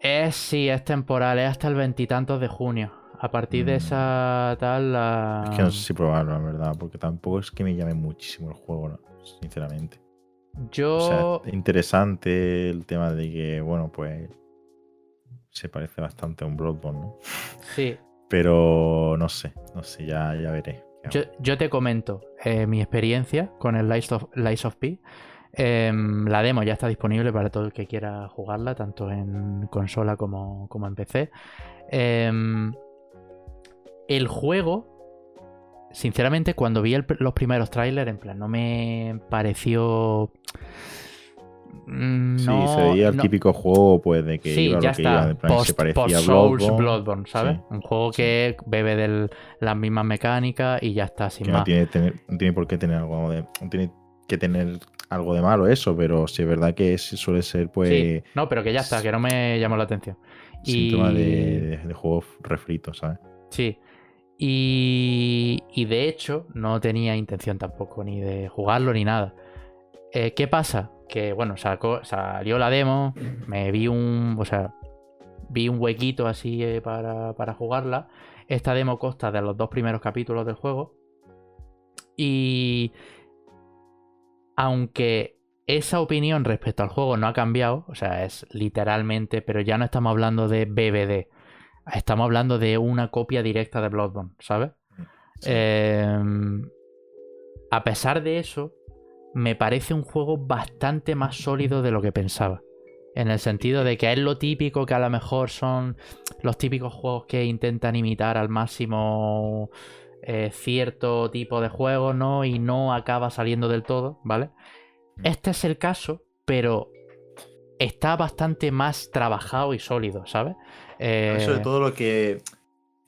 Es, sí, es temporal, es hasta el veintitantos de junio. A partir de Mm. esa tal. la- Es que no sé si probarlo, la verdad, porque tampoco es que me llame muchísimo el juego, ¿no? sinceramente. Yo. O sea, interesante el tema de que, bueno, pues se parece bastante a un Bloodborne, ¿no? sí, Pero no sé, no sé, ya, ya veré. Yo, te comento eh, mi experiencia con el Lies of, Lies of P. Em, la demo ya está disponible para todo el que quiera jugarla, tanto en consola como, como en PC. Em, el juego, sinceramente, cuando vi los primeros trailers, en plan, no me pareció. Mm, Sí, no- se veía el no- típico juego, pues, de que sí, iba ya lo que está. iba, en plan, se Post, parecía Souls Bloodborne, Bloodborne, ¿sabes? Sí. Un juego Sí. que bebe de las mismas mecánicas y ya está, sin que más. no tiene, tener- no tiene por qué tener algo de. No tiene que tener algo de malo eso, pero sí es verdad que es- suele ser, pues, Sí, no, pero que ya está, que no me llamó la atención. síntoma Y- de, de, de juego refrito, ¿sabes? Sí. Y, y de hecho, no tenía intención tampoco ni de jugarlo ni nada. Eh, ¿Qué pasa? Que bueno, sacó, salió la demo, me vi un. O sea, vi un huequito así eh, para, para jugarla. Esta demo consta de los dos primeros capítulos del juego. Y. Aunque esa opinión respecto al juego no ha cambiado, o sea, es literalmente, pero ya no estamos hablando de BBD. Estamos hablando de una copia directa de Bloodborne, ¿sabes? Sí. Eh, a pesar de eso, me parece un juego bastante más sólido de lo que pensaba. En el sentido de que es lo típico que a lo mejor son los típicos juegos que intentan imitar al máximo eh, cierto tipo de juegos, ¿no? Y no acaba saliendo del todo, ¿vale? Este es el caso, pero está bastante más trabajado y sólido, ¿sabes? Eh, Sobre todo lo que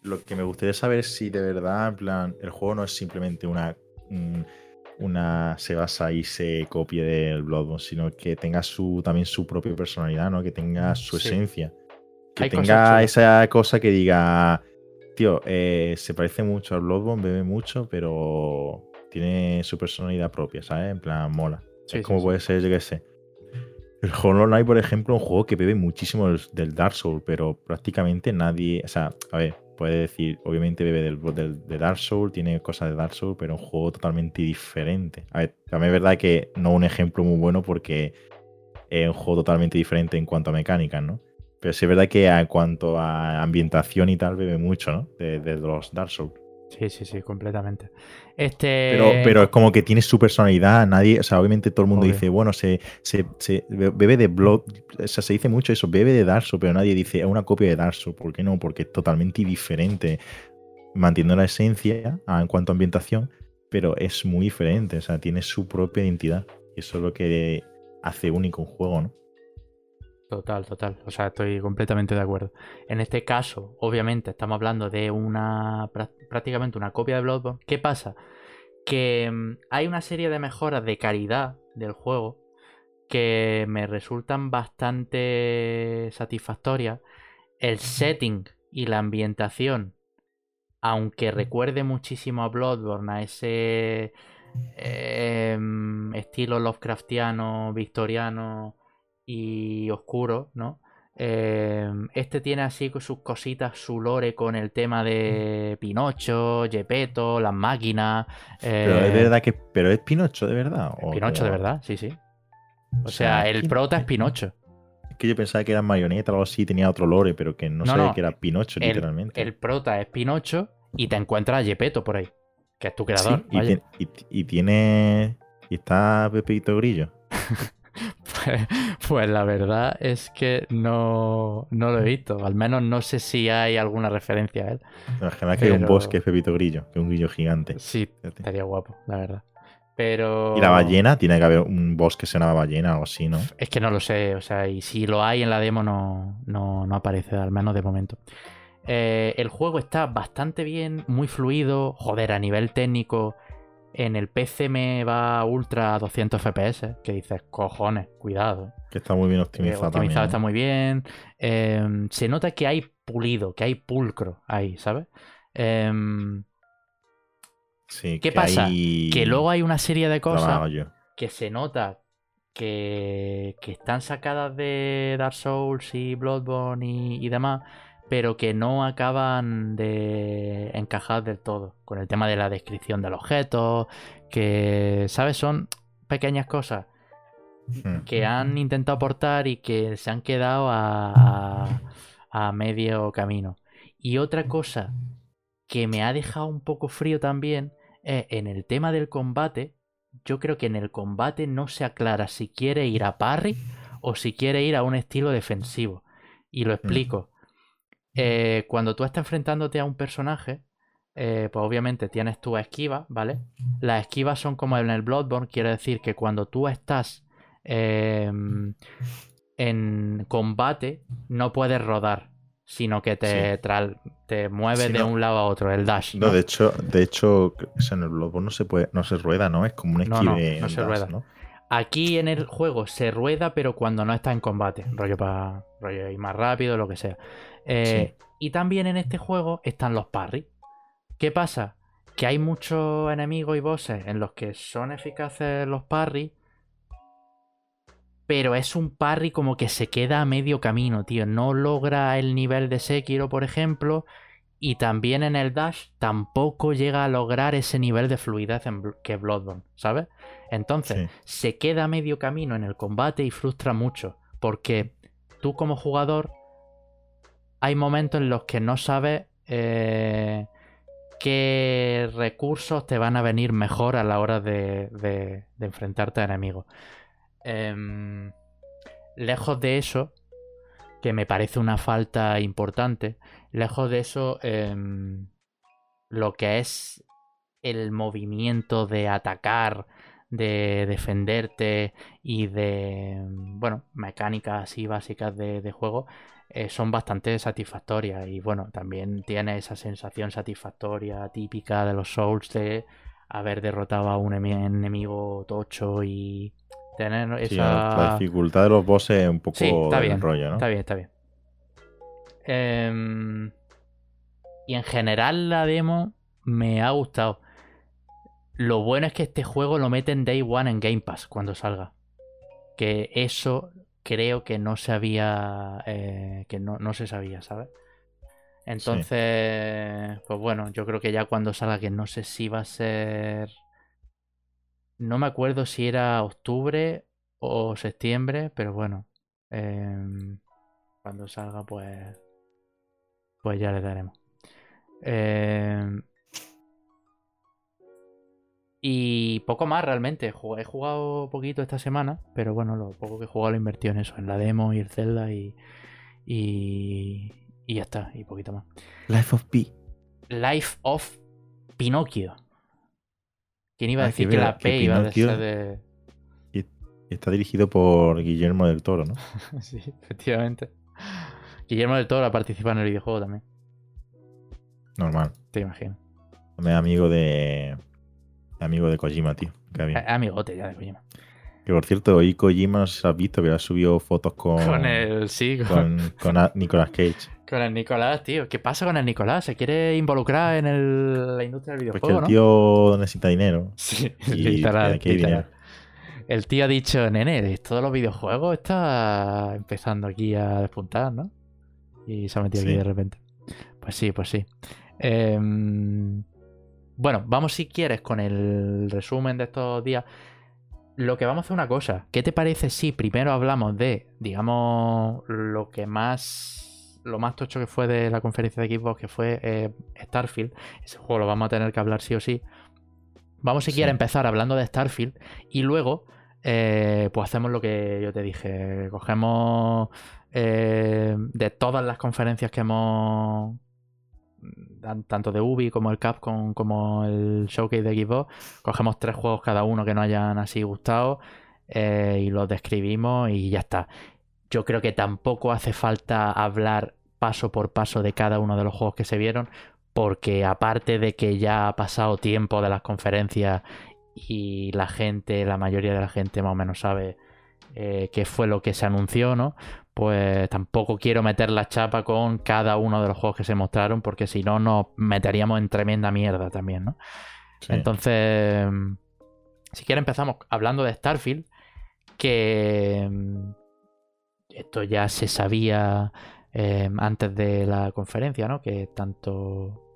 lo que me gustaría saber es si de verdad, en plan, el juego no es simplemente una, mm, una se basa y se copie del Bloodborne, sino que tenga su también su propia personalidad, ¿no? Que tenga su Sí. esencia. Que Hay tenga esa cosa que diga, tío, eh, se parece mucho al Bloodborne, bebe mucho, pero tiene su personalidad propia, ¿sabes? En plan, mola. Sí, es como sí, puede ser, yo qué sé. El Hollow Knight, por ejemplo, es un juego que bebe muchísimo del Dark Souls, pero prácticamente nadie. O sea, a ver, puede decir, obviamente bebe del, de Dark Souls, tiene cosas de Dark Souls, pero un juego totalmente diferente. A ver, también es verdad que no un ejemplo muy bueno porque es un juego totalmente diferente en cuanto a mecánicas, ¿no? Pero sí es verdad que en cuanto a ambientación y tal, bebe mucho, ¿no? de los Dark Souls. Sí, sí, sí, completamente. Este... Pero, pero es como que tiene su personalidad, nadie, o sea, obviamente todo el mundo dice, bueno, se, se, bebe de Blood, o sea, se dice mucho eso, bebe de Dark pero nadie dice, es una copia de Dark ¿por qué no? Porque es totalmente diferente, manteniendo la esencia en cuanto a ambientación, pero es muy diferente, o sea, tiene su propia identidad. Y eso es lo que hace único un juego, ¿no? Total, total. O sea, estoy completamente de acuerdo. En este caso, obviamente, estamos hablando de una prácticamente una copia de Bloodborne. ¿Qué pasa? Que mm, hay una serie de mejoras de calidad del juego que me resultan bastante satisfactorias. El setting y la ambientación, aunque recuerde muchísimo a Bloodborne, a ese em, estilo Lovecraftiano, victoriano y oscuro, ¿no? Em, este tiene así sus cositas, su lore con el tema de Pinocho, Gepetto, las máquinas. pero es eh, verdad que. Pero es Pinocho de verdad. Pinocho de verdad, sí, sí. O, sea, el prota es Pinocho. Es que yo pensaba que era marioneta o algo así, tenía otro lore, pero que no, sabía que era Pinocho, literalmente. El prota es Pinocho y te encuentras a Gepetto por ahí, que es tu creador. y, y, tiene. Y está Pepito Grillo. Pues, pues, la verdad es que no, lo he visto. Al menos no sé si hay alguna referencia a él. Imagina que hay un bosque Pepito Grillo, que es un grillo gigante. Sí, estaría guapo, la verdad. Pero... ¿Y la ballena? Tiene que haber un bosque que se llama ballena o así, ¿no? Es que no lo sé, o sea, y si lo hay en la demo no, no, aparece, al menos de momento. Eh, el juego está bastante bien, muy fluido, joder, a nivel técnico en el PC me va ultra a 200 FPS, que dices, cojones, cuidado. Que está muy bien optimizado. optimizado está muy bien. Em, se nota que hay pulido, que hay pulcro ahí, ¿sabes? Em, sí, ¿Qué pasa? Que luego hay una serie de cosas que se nota que, que, están sacadas de Dark Souls y Bloodborne y demás pero que no acaban de encajar del todo con el tema de la descripción del objeto, que, ¿sabes? Son pequeñas cosas hmm. que han intentado aportar y que se han quedado a, a, medio camino. Y otra cosa que me ha dejado un poco frío también es en el tema del combate. Yo creo que en el combate no se aclara si quiere ir a parry o si quiere ir a un estilo defensivo. Y lo hmm. explico. Eh, cuando tú estás enfrentándote a un personaje, eh, pues obviamente tienes tu esquiva, ¿vale? Las esquivas son como en el Bloodborne, quiere decir que cuando tú estás em, en combate, no puedes rodar, sino que te, te mueves de un lado a otro, el dash. No, de hecho, de hecho, en el Bloodborne no se puede, no se rueda, ¿no? Es como un esquive. No, no, se rueda. ¿no? Aquí en el juego se rueda, pero cuando no está en combate. Rollo para rollo ir más rápido, lo que sea. Eh, y también en este juego están los parry. ¿Qué pasa? Que hay muchos enemigos y bosses en los que son eficaces los parry. Pero es un parry como que se queda a medio camino, tío. No logra el nivel de Sekiro, por ejemplo. Y también en el dash tampoco llega a lograr ese nivel de fluidez que Bloodborne, ¿sabes? Entonces, se queda a medio camino en el combate y frustra mucho. Porque tú como jugador hay momentos en los que no sabes eh, qué recursos te van a venir mejor a la hora de, enfrentarte a enemigos. Em, lejos de eso, que me parece una falta importante, lejos de eso, em, lo que es el movimiento de atacar, de defenderte y de, bueno, mecánicas así básicas de juego, eh, son bastante satisfactorias. Y bueno, también tiene esa sensación satisfactoria típica de los Souls de haber derrotado a un enemigo tocho y tener esa. la dificultad de los bosses es un poco está bien, rollo, ¿no? Está bien, está bien. Em, y en general la demo me ha gustado. Lo bueno es que este juego lo mete en Day One en Game Pass cuando salga. Que eso creo que no se había. eh, que no, no se sabía, ¿sabes? Entonces, pues bueno, yo creo que ya cuando salga, que no sé si va a ser. No me acuerdo si era octubre o septiembre, pero bueno. em, cuando salga, pues. Pues ya le daremos. Em, y poco más realmente. He jugado poquito esta semana, pero bueno, lo poco que he jugado lo he invertido en eso, en la demo y el Zelda y. Y, y ya está, y poquito más. Life of Pi. Life of Pinocchio. ¿Quién iba a Ah, decir que la que P iba a ser de. Está dirigido por Guillermo del Toro, ¿no? sí, efectivamente. Guillermo del Toro ha participado en el videojuego también, Normal. te imagino. Es amigo de. Amigo de Kojima, tío. Amigote ya de Kojima. Que por cierto, hoy Kojima, si has visto, que ha subido fotos con. Con el. Sí, con, con, con Nicolas Cage. con el Nicolás, tío. ¿Qué pasa con el Nicolás? ¿Se quiere involucrar en el- la industria del Pues que videojuego, el no? tío necesita dinero. Sí, Y literal. dinero. El tío ha dicho, nene, todos los videojuegos está empezando aquí a despuntar, ¿no? Y se ha metido aquí Sí. de repente. Pues sí, pues sí. Em, bueno, vamos si quieres con el resumen de estos días. Lo que vamos a hacer una cosa. ¿Qué te parece si primero hablamos de, digamos, lo que más. Lo más tocho que fue de la conferencia de Xbox, que fue eh, Starfield. Ese juego lo vamos a tener que hablar sí o sí. Vamos si Sí. quieres empezar hablando de Starfield y luego eh, pues hacemos lo que yo te dije. Cogemos eh, de todas las conferencias que hemos tan- tanto de Ubi como el Capcom como el Showcase de Xbox, cogemos tres juegos cada uno que nos hayan así gustado eh, y los describimos y ya está. Yo creo que tampoco hace falta hablar paso por paso de cada uno de los juegos que se vieron, porque aparte de que ya ha pasado tiempo de las conferencias y la gente, la mayoría de la gente más o menos sabe eh, qué fue lo que se anunció, ¿no? Pues tampoco quiero meter la chapa con cada uno de los juegos que se mostraron, porque si no nos meteríamos en tremenda mierda también, ¿no? Sí. Entonces, si quieres empezamos hablando de Starfield, que esto ya se sabía eh, antes de la conferencia, ¿no? Que tanto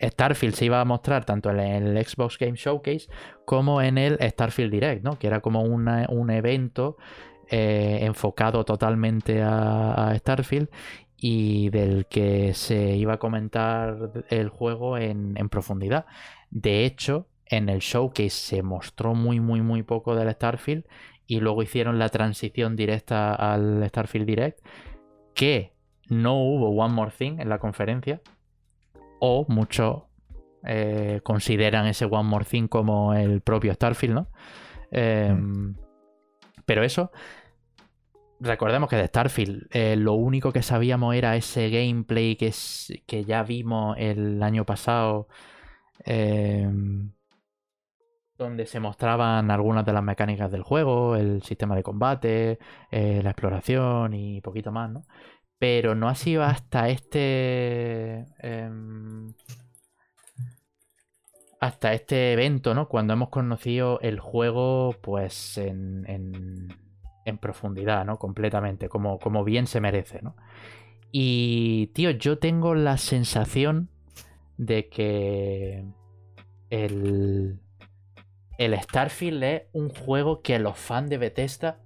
Starfield se iba a mostrar tanto en el Xbox Game Showcase como en el Starfield Direct, ¿no? Que era como un evento eh, enfocado totalmente a, a Starfield y del que se iba a comentar el juego en, en profundidad. De hecho, en el showcase se mostró muy, muy, muy poco del Starfield y luego hicieron la transición directa al Starfield Direct, que no hubo One More Thing en la conferencia, o muchos eh, consideran ese One More Thing como el propio Starfield, ¿no? Eh, Pero eso, recordemos que de Starfield eh, lo único que sabíamos era ese gameplay que, es- que ya vimos el año pasado, eh, donde se mostraban algunas de las mecánicas del juego, el sistema de combate, eh, la exploración y poquito más, ¿no? Pero no ha sido hasta este... em, hasta este evento, ¿no? Cuando hemos conocido el juego, pues en, en, profundidad, ¿no? Completamente, como, como bien se merece, ¿no? Y, tío, yo tengo la sensación de que el, el Starfield es un juego que los fans de Bethesda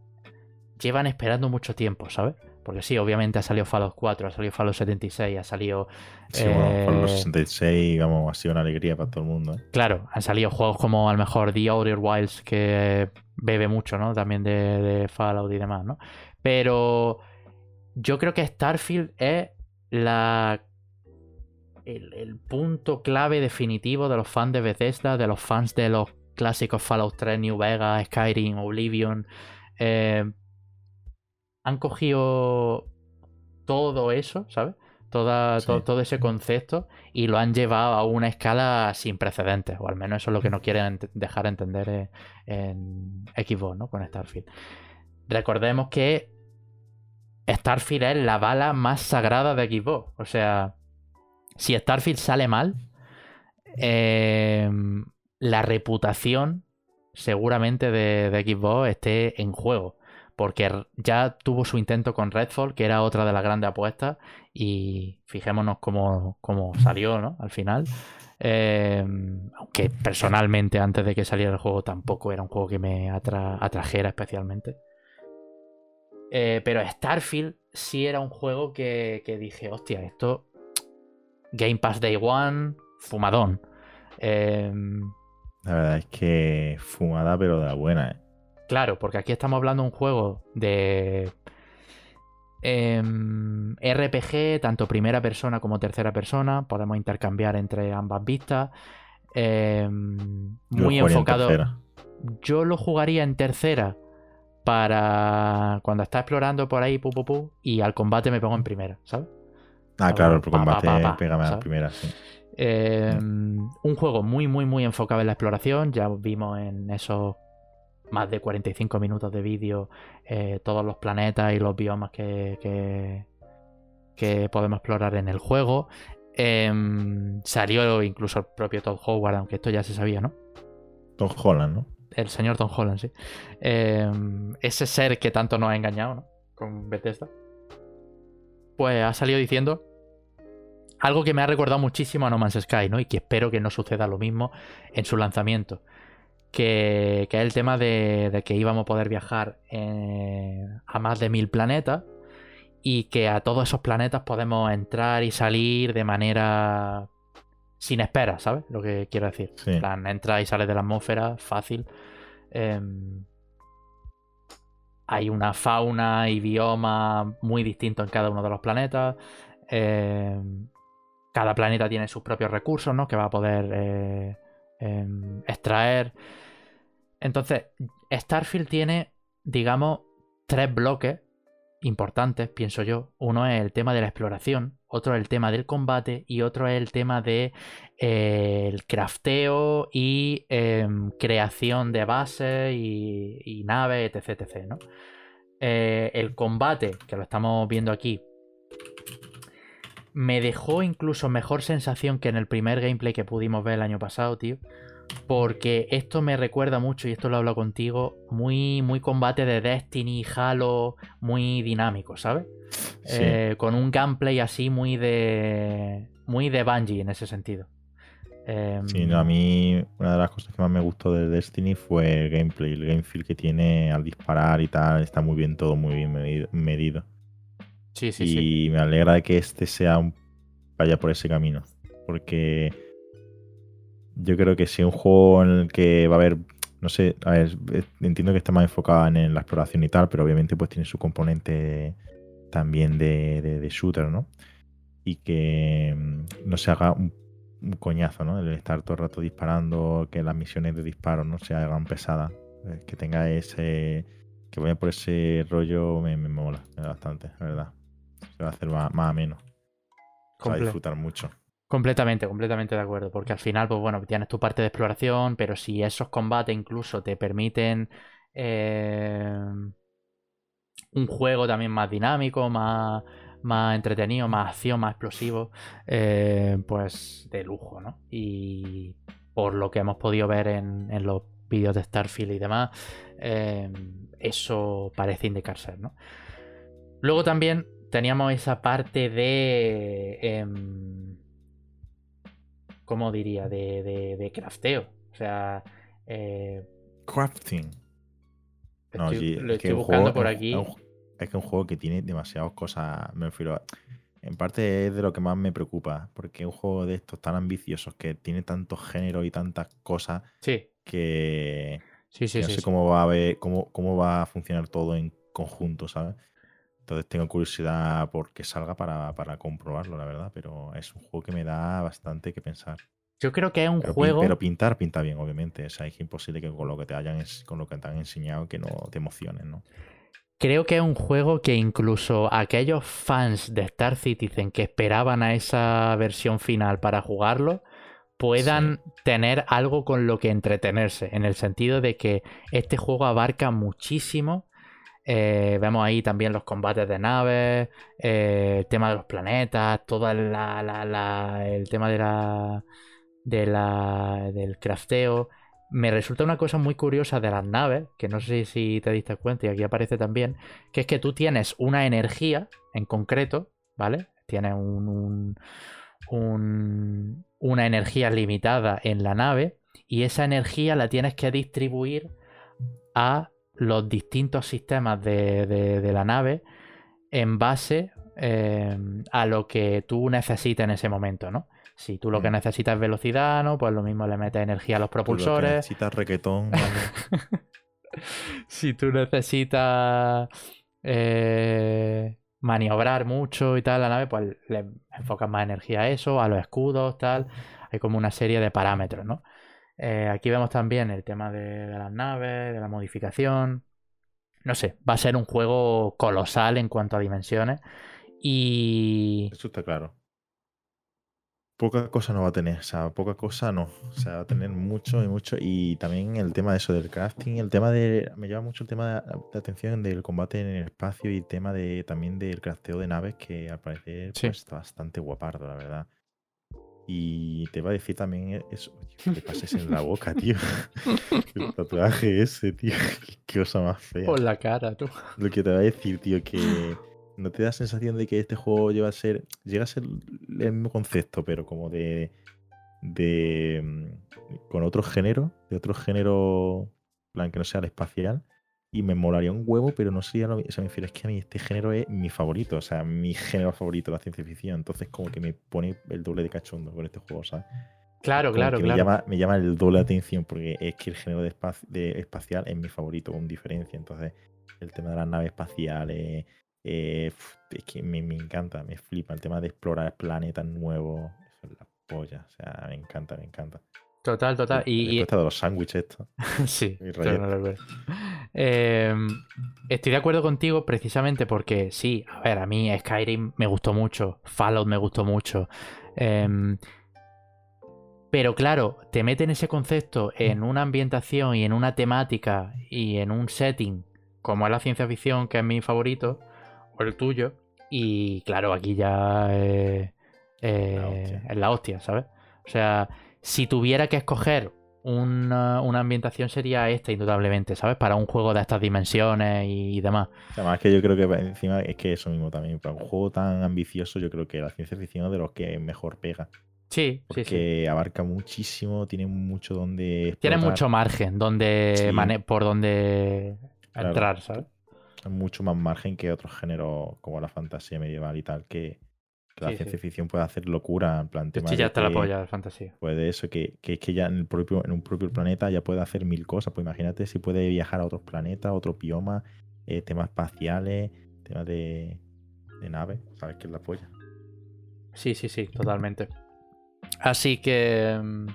llevan esperando mucho tiempo, ¿sabes? Porque sí, obviamente ha salido Fallout 4, ha salido Fallout 76, ha salido Sí, bueno, por los eh, 66, vamos, ha sido una alegría para todo el mundo. ¿eh? Claro, han salido juegos como a lo mejor The Outer Wilds, que bebe mucho, ¿no? También de, de Fallout y demás, ¿no? Pero yo creo que Starfield es la. El, el punto clave definitivo de los fans de Bethesda, de los fans de los clásicos Fallout 3, New Vegas, Skyrim, Oblivion. eh, han cogido todo eso, ¿sabes? Toda, Sí. to- todo ese concepto y lo han llevado a una escala sin precedentes, o al menos eso es lo que nos quieren dejar entender en, en Xbox, ¿no? Con Starfield. Recordemos que Starfield es la bala más sagrada de Xbox. O sea, si Starfield sale mal, eh, la reputación seguramente de, de Xbox esté en juego. Porque ya tuvo su intento con Redfall, que era otra de las grandes apuestas, y fijémonos cómo, cómo salió, ¿no? Al final. Em, aunque personalmente antes de que saliera el juego tampoco era un juego que me atrajera especialmente. Eh, pero Starfield sí era un juego que, dije, hostia, esto Game Pass Day One, fumadón. Em, la verdad es que fumada pero de la buena, ¿eh? Claro, porque aquí estamos hablando de un juego de Em, RPG, tanto primera persona como tercera persona. Podemos intercambiar entre ambas vistas. Em, muy enfocado. Yo lo jugaría en tercera para cuando está explorando por ahí, pu, pu, y al combate me pongo en primera, ¿sabes? Ah, claro, el combate pégame a la primera, sí. Em, un juego muy, muy, muy enfocado en la exploración. Ya vimos en esos más de 45 minutos de vídeo, eh, todos los planetas y los biomas que, que, podemos explorar en el juego. Em, salió incluso el propio Todd Howard, aunque esto ya se sabía, ¿no? Tom Holland, ¿no? El señor Tom Holland, sí. Em, ese ser que tanto nos ha engañado, ¿no? Con Bethesda. Pues ha salido diciendo algo que me ha recordado muchísimo a No Man's Sky, ¿no? Y que espero que no suceda lo mismo en su lanzamiento que, es el tema de, que íbamos a poder viajar eh, a más de mil planetas y que a todos esos planetas podemos entrar y salir de manera sin espera, ¿sabes? Lo que quiero decir. En plan, entra y sale de la atmósfera, fácil. Em, hay una fauna y bioma muy distinto en cada uno de los planetas. Em, cada planeta tiene sus propios recursos, ¿no? Que va a poder eh, em, extraer. Entonces, Starfield tiene, digamos, tres bloques importantes, pienso yo. Uno es el tema de la exploración, otro es el tema del combate y otro es el tema de eh, crafteo y em, creación de bases y, naves, etc. etc ¿no? Eh, el combate, que lo estamos viendo aquí, me dejó incluso mejor sensación que en el primer gameplay que pudimos ver el año pasado, tío porque esto me recuerda mucho, y esto lo hablo contigo, muy, muy combate de Destiny, Halo, muy dinámico, ¿sabes? Eh, con un gameplay así muy de. muy de Bungie en ese sentido. Em, sí, a mí una de las cosas que más me gustó de Destiny fue el gameplay, el game feel que tiene al disparar y tal, está muy bien todo, muy bien medido. Y me alegra de que este sea un... vaya por ese camino, porque yo creo que si un juego en el que va a haber, no sé, a ver, entiendo que está más enfocado en, la exploración y tal, pero obviamente pues tiene su componente también de, shooter, ¿no? Y que mm, no se haga un, coñazo, ¿no? El estar todo el rato disparando, que las misiones de disparo no se hagan pesadas, eh, que tenga ese, que vaya por ese rollo me, mola bastante, la verdad. Se va a hacer más, más ameno. Se va a disfrutar mucho. Completamente, completamente de acuerdo. Porque al final, pues bueno, tienes tu parte de exploración, pero si esos combates incluso te permiten eh, un juego también más dinámico, más, más entretenido, más acción, más explosivo, eh, pues de lujo, ¿no? Y por lo que hemos podido ver en, los vídeos de Starfield y demás, eh, eso parece indicar ser, ¿no? Luego también teníamos esa parte de em, ¿cómo diría? De, de, crafteo. O sea... Eh, Crafting. No, lo estoy buscando por aquí. Es que es un juego que tiene demasiadas cosas, me refiero En parte es de lo que más me preocupa, porque un juego de estos tan ambiciosos que tiene tantos géneros y tantas cosas sí. que, sí, sí, no sé cómo va a ver, cómo, cómo va a funcionar todo en conjunto, ¿sabes? Entonces tengo curiosidad por que salga para, comprobarlo, la verdad, pero es un juego que me da bastante que pensar. Yo creo que es un juego. Pero pintar pinta bien, obviamente. O sea, es imposible que con lo que te hayan con lo que te han enseñado que no te emocionen, ¿no? Creo que es un juego que incluso aquellos fans de Star Citizen que esperaban a esa versión final para jugarlo puedan tener algo con lo que entretenerse. En el sentido de que este juego abarca muchísimo eh, vemos ahí también los combates de naves, eh, el tema de los planetas, todo el tema de la, de la, del crafteo. me resulta una cosa muy curiosa de las naves, que no sé si te diste cuenta y aquí aparece también, que es que tú tienes una energía en concreto, ¿vale? Tienes un, una energía limitada en la nave y esa energía la tienes que distribuir a los distintos sistemas de, la nave en base eh, a lo que tú necesites en ese momento, ¿no? Si tú lo que mm. necesitas es velocidad, ¿no? Pues lo mismo le metes energía a los propulsores. Si necesitas requetón. si tú necesitas eh, maniobrar mucho y tal la nave, pues le enfocas más energía a eso, a los escudos, tal. Hay como una serie de parámetros, ¿no? Eh, aquí vemos también el tema de, las naves, de la modificación. No sé, va a ser un juego colosal en cuanto a dimensiones. Y. Eso está claro poca cosa no va a tener, o sea, poca cosa no, o sea, va a tener mucho y mucho. Y también el tema de eso del crafting, el tema de. Me llama mucho el tema de, atención del combate en el espacio y el tema de también del crafteo de naves, que al parecer pues, está bastante guapardo, la verdad. Y te va a decir también eso, que te pases en la boca, tío. El tatuaje ese, tío. Qué cosa más fea. Por la cara, tú. Lo que te va a decir, tío, que ¿No te da sensación de que este juego lleva a ser, llega a ser el mismo concepto, pero como de, de mm, con otro género, de otro género, plan que no sea el espacial? Y me molaría un huevo, pero no sería lo mismo. O sea, me refiero, es que a mí este género es mi favorito, o sea, mi género favorito, la ciencia ficción. Entonces, como que me pone el doble de cachondo con este juego, ¿sabes? Claro, claro, claro. Me llama, me llama el doble de atención porque es que el género de, de espacial es mi favorito, con diferencia. Entonces, el tema de las naves espaciales, eh, es que me, encanta, me flipa el tema de explorar planetas nuevos. Eso es la polla. O sea, me encanta, me encanta. Total, total. Y, de los sándwiches esto. sí, em, estoy de acuerdo contigo precisamente porque sí, a ver, a mí Skyrim me gustó mucho, Fallout me gustó mucho. Em, pero claro, te meten ese concepto en una ambientación y en una temática y en un setting como es la ciencia ficción, que es mi favorito, el tuyo. Y claro, aquí ya eh, es la hostia, ¿sabes? O sea, si tuviera que escoger una, ambientación sería esta, indudablemente, ¿sabes? Para un juego de estas dimensiones y, demás. Además, que yo creo que encima es que eso mismo también. Para un juego tan ambicioso, yo creo que la ciencia ficción es de los que mejor pega. Sí, porque sí, sí. abarca muchísimo, tiene mucho donde. Tiene mucho margen donde por donde entrar, ¿sabes? mucho más margen que otros géneros como la fantasía medieval y tal, que, la ciencia ficción puede hacer locura. En plan, tema ya está la polla de fantasía. Puede eso, que, que, es que ya en, el propio, en un propio planeta ya puede hacer mil cosas. Pues imagínate si puede viajar a otros planetas, otros biomas, eh, temas espaciales, temas de, de nave. ¿Sabes qué es la polla? Sí, sí, sí, totalmente. Así que. Mm,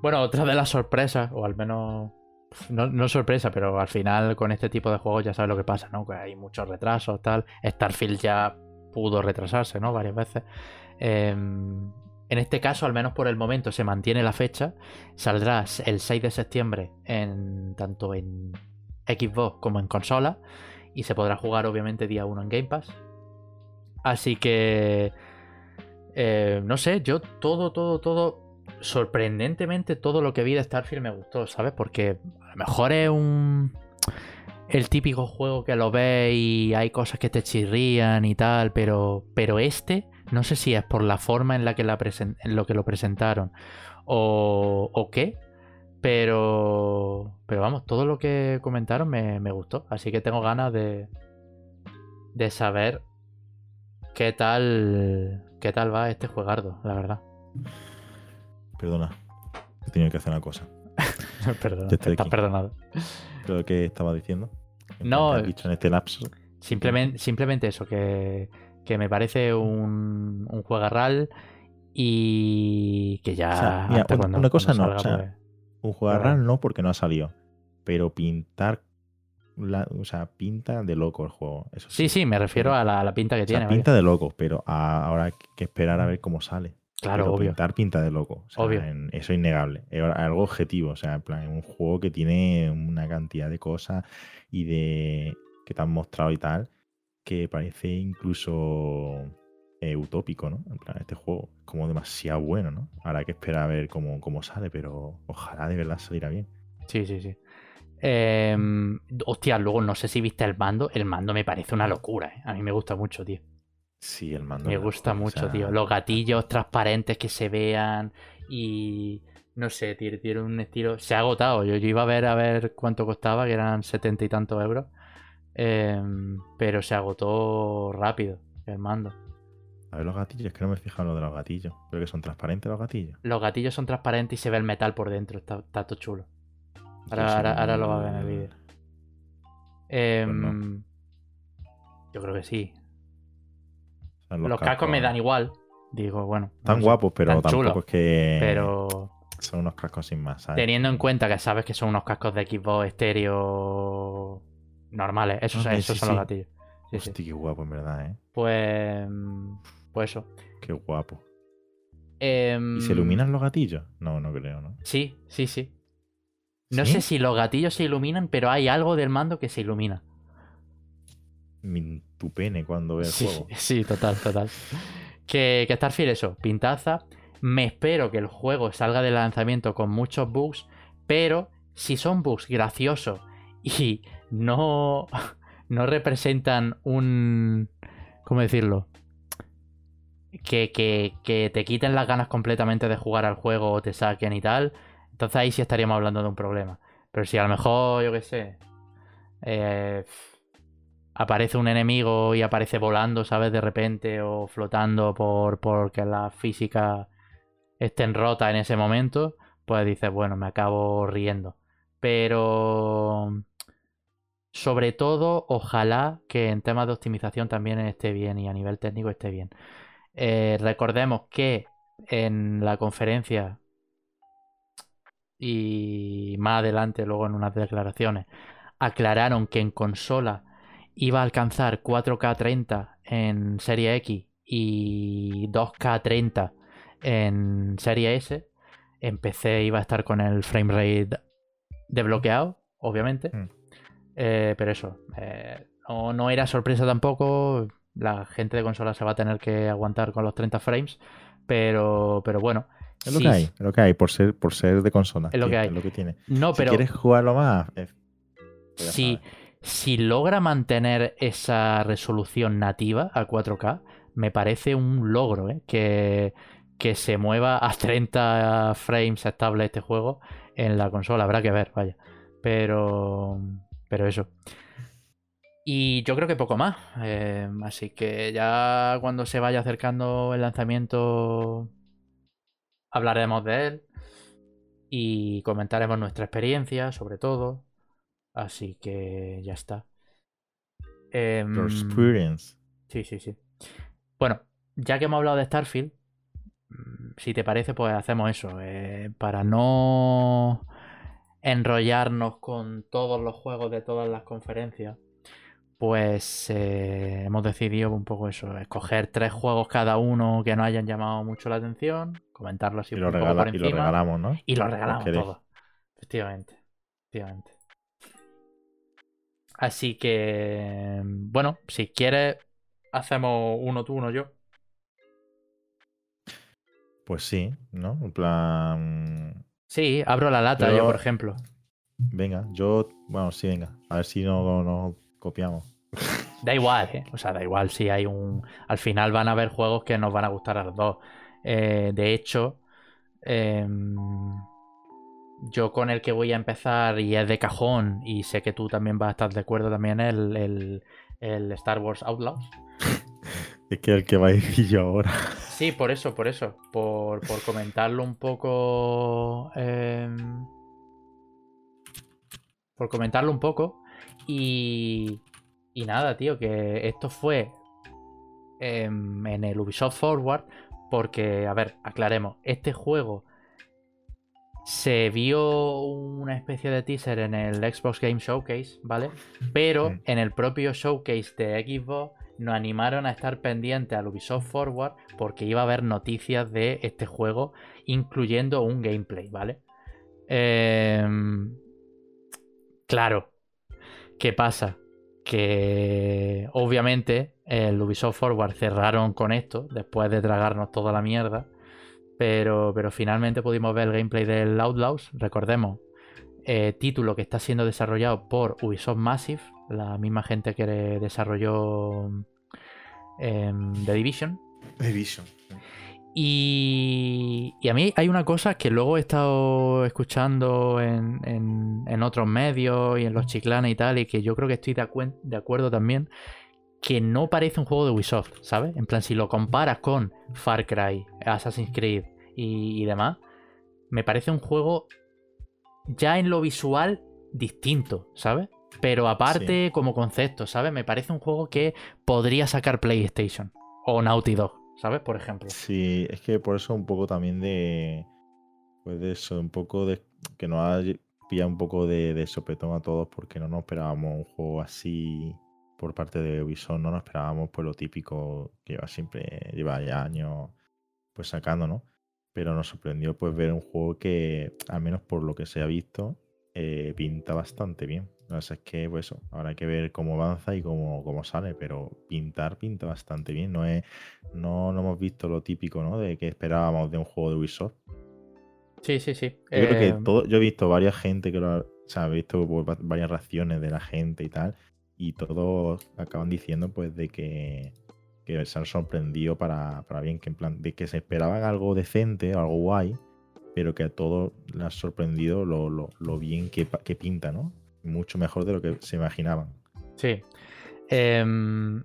bueno, otra de las sorpresas, o al menos no, no, sorpresa, pero al final con este tipo de juegos ya sabes lo que pasa, ¿no? Que hay muchos retrasos, tal. Starfield ya pudo retrasarse, ¿no? Varias veces. Em, en este caso, al menos por el momento, se mantiene la fecha. Saldrá el 6 de septiembre en tanto en Xbox como en consola. Y se podrá jugar, obviamente, día 1 en Game Pass. Así que. Eh, no sé, yo todo, todo, todo sorprendentemente todo lo que vi de Starfield me gustó, ¿sabes? Porque a lo mejor es un... El típico juego que lo ves y hay cosas que te chirrían y tal, pero, pero este, no sé si es por la forma en la que, la en lo, que lo presentaron o, o qué, pero, pero vamos, todo lo que comentaron me, me, gustó. Así que tengo ganas de, de saber qué tal, qué tal va este juegardo, la verdad. Perdona. He tenido que hacer una cosa. Perdona, estás perdonado. Creo que estaba diciendo. No. dicho en este lapso. Simplemente, simplemente eso, que, que me parece un, un juegarral y que ya. una, cosa no. Pues, un juegarral no porque no ha salido. Pero pintar o sea, pinta de loco el juego. Eso sí, sí, me refiero a la, pinta que tiene. Pinta de loco, pero ahora hay que esperar a ver cómo sale. Claro, obvio. Pintar pinta de loco. obvio. eso es innegable. Es algo objetivo. O sea, en plan, un juego que tiene una cantidad de cosas y de. que te han mostrado y tal. Que parece incluso eh, utópico, ¿no? En plan, este juego es como demasiado bueno, ¿no? Ahora hay que esperar a ver cómo, cómo sale, pero ojalá de verdad saliera bien. Sí, sí, sí. Em, hostia, luego no sé si viste el mando. El mando me parece una locura, ¿eh? A mí me gusta mucho, tío. Sí, el mando. Me gusta o mucho, sea, tío. Los gatillos transparentes que se vean y no sé, tiene un estilo. Se ha agotado. Yo, yo iba a ver a ver cuánto costaba, que eran setenta y tantos euros. Em, pero se agotó rápido el mando. A ver los gatillos, es que no me he fijado en lo de los gatillos. Pero que son transparentes los gatillos. Los gatillos son transparentes y se ve el metal por dentro. Está, está todo chulo. Ahora, ahora, sí, ahora lo va a ver en el vídeo. Em, no. Yo creo que sí. O sea, Los, cascos me dan igual. Digo, bueno. Tan no sé, guapos, pero tan tampoco chulos, es que. Pero Son unos cascos sin más, ¿sabes? teniendo en cuenta que sabes que son unos cascos de Xbox estéreo normales. Esos, Ah, esos sí, son sí. los gatillos. Sí, sí. Hostia, qué guapo, en verdad, ¿eh? Pues. Pues eso. Qué guapo. Em, ¿Y se iluminan los gatillos? No, no creo, ¿no? Sí, sí, sí. No sé si los gatillos se iluminan, pero hay algo del mando que se ilumina. Tu pene cuando ve el Sí, juego. sí, total, total. Que, que Starfield, eso, pintaza. Me espero que el juego salga de lanzamiento con muchos bugs, pero si son bugs graciosos y no, no representan un. ¿Cómo decirlo? Que, que, que te quiten las ganas completamente de jugar al juego o te saquen y tal, entonces ahí sí estaríamos hablando de un problema. Pero si a lo mejor, yo qué sé, eh, aparece un enemigo y aparece volando, ¿sabes? De repente o flotando por porque las físicas estén rotas en ese momento, pues dices, bueno, me acabo riendo. Pero sobre todo, ojalá que en temas de optimización también esté bien y a nivel técnico esté bien. Eh, recordemos que en la conferencia y más adelante, luego en unas declaraciones, aclararon que en consola iba a alcanzar 4K 30 en Serie X y 2K 30 en Serie S. En PC iba a estar con el frame rate desbloqueado, obviamente. Mm. Eh, pero eso, eh, no, no era sorpresa tampoco. La gente de consola se va a tener que aguantar con los 30 frames. Pero, pero bueno. Es lo sí- que hay, es lo que hay, por ser, por ser de consola. Es lo que hay. Es lo que tiene. No, Si pero quieres jugarlo más, eh, pues ya si, logra mantener esa resolución nativa a 4K, me parece un logro, ¿eh? Que, que se mueva a 30 frames estable este juego en la consola. Habrá que ver, vaya. Pero, pero eso. Y yo creo que poco más. Eh, así que ya cuando se vaya acercando el lanzamiento hablaremos de él y comentaremos nuestra experiencia, sobre todo. Así que ya está. Em, Your experience. Sí, sí, sí. Bueno, ya que hemos hablado de Starfield, mm, si te parece, pues hacemos eso. eh, para no enrollarnos con todos los juegos de todas las conferencias, pues eh, hemos decidido un poco eso, escoger tres juegos cada uno que nos hayan llamado mucho la atención, comentarlos así Y un lo, poco regala- por y lo regalamos, ¿no? y lo regalamos queréis. todo. Efectivamente. Efectivamente. Así que, bueno, si quieres, hacemos uno tú, uno yo. Pues sí, ¿no? En plan. Sí, abro la lata yo, por ejemplo. Venga, yo. Bueno, sí, venga. A ver si no nos copiamos. Da igual, ¿eh? O sea, da igual si hay un... Al final van a haber juegos que nos van a gustar a los dos. Eh, de hecho, em, yo con el que voy a empezar y es de cajón y sé que tú también vas a estar de acuerdo también el, el, el Star Wars Outlaws. Es que el que va a decir yo ahora. Sí, por eso, por eso. Por, por comentarlo un poco. em, por comentarlo un poco. Y. Y nada, tío, que esto fue em, en el Ubisoft Forward. Porque, a ver, aclaremos. Este juego se vio una especie de teaser en el Xbox Game Showcase, ¿vale? Pero en el propio showcase de Xbox nos animaron a estar pendientes al Ubisoft Forward porque iba a haber noticias de este juego, incluyendo un gameplay, ¿vale? Em, claro, ¿qué pasa? Que obviamente el Ubisoft Forward cerraron con esto, después de tragarnos toda la mierda. Pero, pero finalmente pudimos ver el gameplay del Outlaws. Recordemos, eh, título que está siendo desarrollado por Ubisoft Massive, la misma gente que desarrolló em, The Division. The Division. Y, y, a mí hay una cosa que luego he estado escuchando en, en, otros medios y en los chiclanes y tal, y que yo creo que estoy de, de acuerdo también, que no parece un juego de Ubisoft, ¿sabes? En plan, si lo comparas con Far Cry, Assassin's Creed y, demás, me parece un juego ya en lo visual distinto, ¿sabes? Pero aparte como concepto, ¿sabes? Me parece un juego que podría sacar PlayStation o Naughty Dog, ¿sabes? Por ejemplo. Sí, es que por eso un poco también de... Pues de eso, un poco de... Que nos ha pillado un poco de, de sopetón a todos porque no nos esperábamos un juego así por parte de Ubisoft, no nos esperábamos pues lo típico que lleva siempre, lleva ya años pues sacando, ¿no? Pero nos sorprendió pues ver un juego que, al menos por lo que se ha visto, eh, pinta bastante bien. No sé, es que pues eso, hay que ver cómo avanza y cómo, cómo sale, pero pintar pinta bastante bien. No, es, no, no hemos visto lo típico, ¿no? De que esperábamos de un juego de Ubisoft. Sí, sí, sí. Yo creo que eh, todo, yo he visto varias gente que lo ha, o sea, he visto pues, varias reacciones de la gente y tal, y todos acaban diciendo pues de que, se han sorprendido para, para, bien, que en plan, de que se esperaban algo decente, algo guay, pero que a todos les ha sorprendido lo, lo, bien que, que, pinta, ¿no? Mucho mejor de lo que se imaginaban. Sí. Em,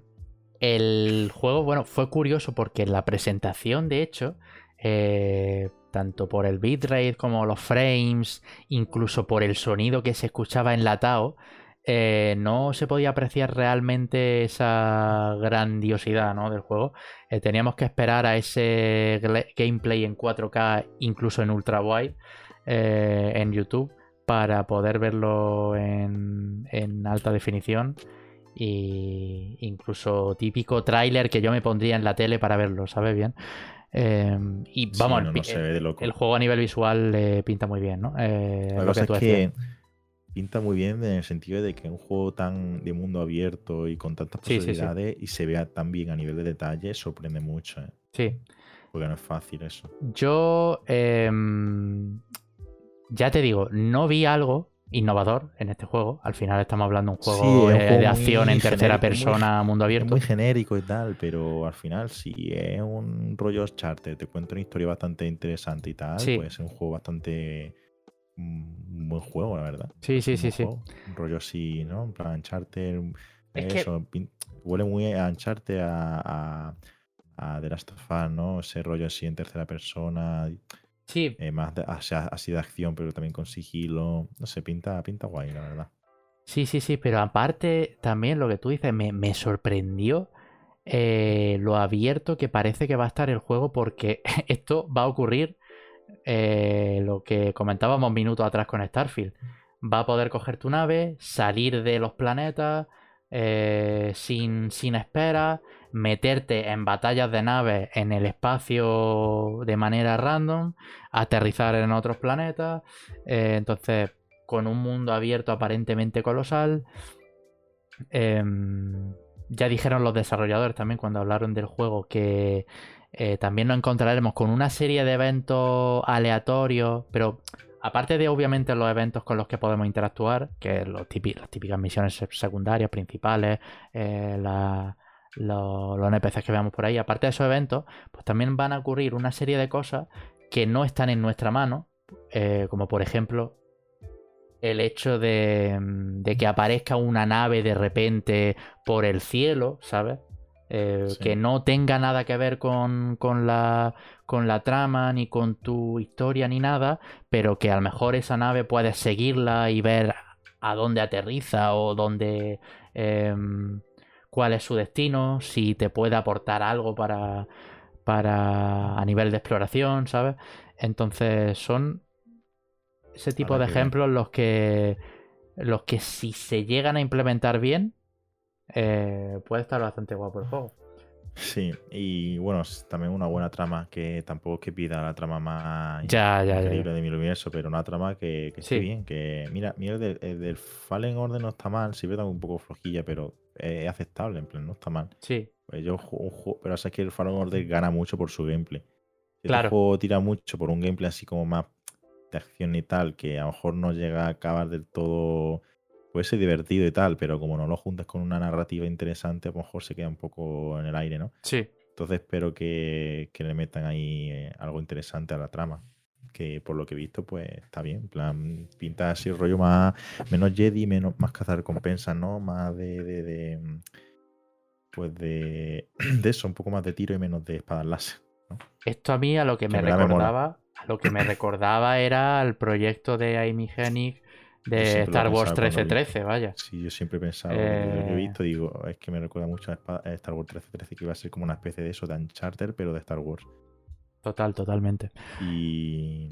el juego, bueno, fue curioso porque en la presentación, de hecho, eh, tanto por el bitrate como los frames, incluso por el sonido que se escuchaba enlatado, eh, no se podía apreciar realmente esa grandiosidad del juego. Eh, teníamos que esperar a ese gameplay en 4K, incluso en ultra wide, eh, en YouTube, para poder verlo en, alta definición. Y incluso típico tráiler que yo me pondría en la tele para verlo, ¿sabes bien? y vamos, el, juego a nivel visual pinta muy bien, ¿no? lo que tú que pinta muy bien en el sentido de que un juego tan de mundo abierto y con tantas posibilidades y se vea tan bien a nivel de detalle sorprende mucho. ¿eh? Sí. Porque no es fácil eso. Yo, em, ya te digo, no vi algo innovador en este juego. Al final estamos hablando de un juego, de acción en tercera persona, mundo abierto. muy genérico y tal, pero al final si es un rollo charter, te cuento una historia bastante interesante y tal, pues es un juego bastante un buen juego, la verdad. Sí, sí, sí, sí. Un rollo así, ¿no? En plan, Uncharted. eso, huele muy a Uncharted a, a, a, The Last of Us, ¿no? Ese rollo así en tercera persona. Sí. Eh, más así de acción, pero también con sigilo. No sé, pinta, pinta guay, la verdad. Sí, sí, sí, pero aparte también lo que tú dices me, me sorprendió eh, lo abierto que parece que va a estar el juego porque esto va a ocurrir eh, lo que comentábamos minutos atrás con Starfield. Va a poder coger tu nave, salir de los planetas eh, sin, sin espera, meterte en batallas de naves en el espacio de manera random, aterrizar en otros planetas. Eh, entonces, con un mundo abierto aparentemente colosal. Em, ya dijeron los desarrolladores también cuando hablaron del juego que eh, también nos encontraremos con una serie de eventos aleatorios, pero aparte de obviamente los eventos con los que podemos interactuar, que los las típicas misiones secundarias, principales, eh, los, NPCs que veamos por ahí, aparte de esos eventos, pues también van a ocurrir una serie de cosas que no están en nuestra mano, eh, como por ejemplo el hecho de, de, que aparezca una nave de repente por el cielo, ¿sabes? Eh, que no tenga nada que ver con, la, con la trama, ni con tu historia, ni nada, pero que a lo mejor esa nave puedes seguirla y ver a dónde aterriza o dónde... Em, cuál es su destino, si te puede aportar algo para, para a nivel de exploración, ¿sabes? Entonces son ese tipo de ejemplos los que los que si se llegan a implementar bien eh, puede estar bastante guapo el juego. Sí, y bueno, también una buena trama que tampoco es que pida la trama más ya, increíble de mi universo, pero una trama que, que esté bien. Que mira, mira el, del, Fallen Order no está mal, sí, ve un poco flojilla, pero es aceptable, en plan, no está mal. Sí. Pues yo juego, pero es que el Fallen Order gana mucho por su gameplay. Si Claro. este juego tira mucho por un gameplay así como más de acción y tal, que a lo mejor no llega a acabar del todo. Puede ser divertido y tal, pero como no lo juntas con una narrativa interesante, a lo mejor se queda un poco en el aire, ¿no? Sí, Entonces espero que, que le metan ahí eh, algo interesante a la trama. Que por lo que he visto, pues está bien. En plan, pinta así el rollo más. Menos Jedi, menos, más cazar recompensas, ¿no? Más de. de, de, mm, pues de. De eso, un poco más de tiro y menos de espadas láser. Esto a mí a lo que Que me recordaba, a lo que me recordaba era el proyecto de Amy Hennig de Star Wars pensaba cuando vi. 1313, vaya. Sí, yo siempre he pensado, lo que he Eh. visto, digo, es que me recuerda mucho a Star Wars 1313, que iba a ser como una especie de eso, de Uncharted, pero de Star Wars. Total, totalmente. Y,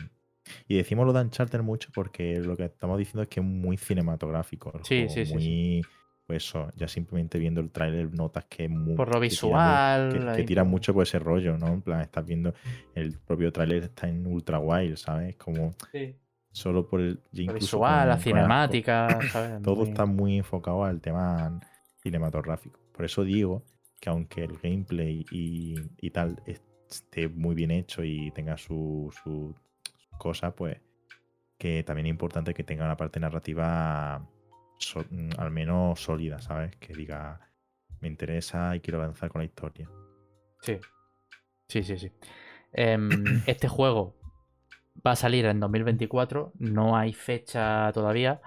y decimos lo de Uncharted mucho porque lo que estamos diciendo es que es muy cinematográfico. Sí, sí, sí, muy, Pues eso, ya simplemente viendo el tráiler notas que es muy. Por lo que tira mu- visual, Que, que tira mucho por ese rollo, ¿no? En plan, estás viendo el propio tráiler está en ultra wild, ¿sabes? Como solo por el. visual, con- la cinemática, ¿sabes? todo Muy- está muy enfocado al tema cinematográfico. Por eso digo que aunque el gameplay y, y tal esté muy bien hecho y tenga su, su, sus cosas, pues que también es importante que tenga una parte narrativa so- mm, al menos sólida, ¿sabes? Que diga, me interesa y quiero avanzar con la historia. Sí. Sí, sí, sí. Em, este juego va a salir en 2024. No hay fecha todavía.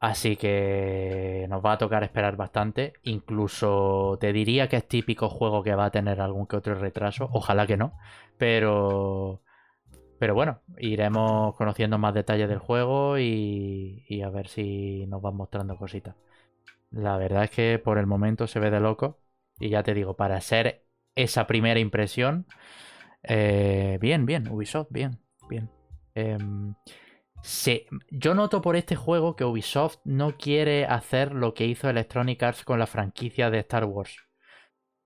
Así que nos va a tocar esperar bastante. Incluso te diría que es típico juego que va a tener algún que otro retraso. Ojalá que no. Pero. Pero bueno, iremos conociendo más detalles del juego y, y a ver si nos van mostrando cositas. La verdad es que por el momento se ve de loco. Y ya te digo, para ser esa primera impresión, eh, bien, bien, Ubisoft, bien, bien. Em, se- yo noto por este juego que Ubisoft no quiere hacer lo que hizo Electronic Arts con la franquicia de Star Wars.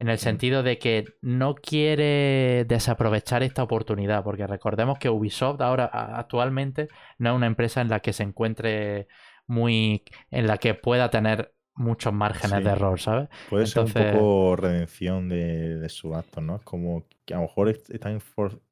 En el sentido de que no quiere desaprovechar esta oportunidad, porque recordemos que Ubisoft ahora actualmente no es una empresa en la que se encuentre muy, en la que pueda tener muchos márgenes Sí. de error, ¿sabes? Puede ser un poco redención de, de su acto, ¿no? Es como que a lo mejor est- están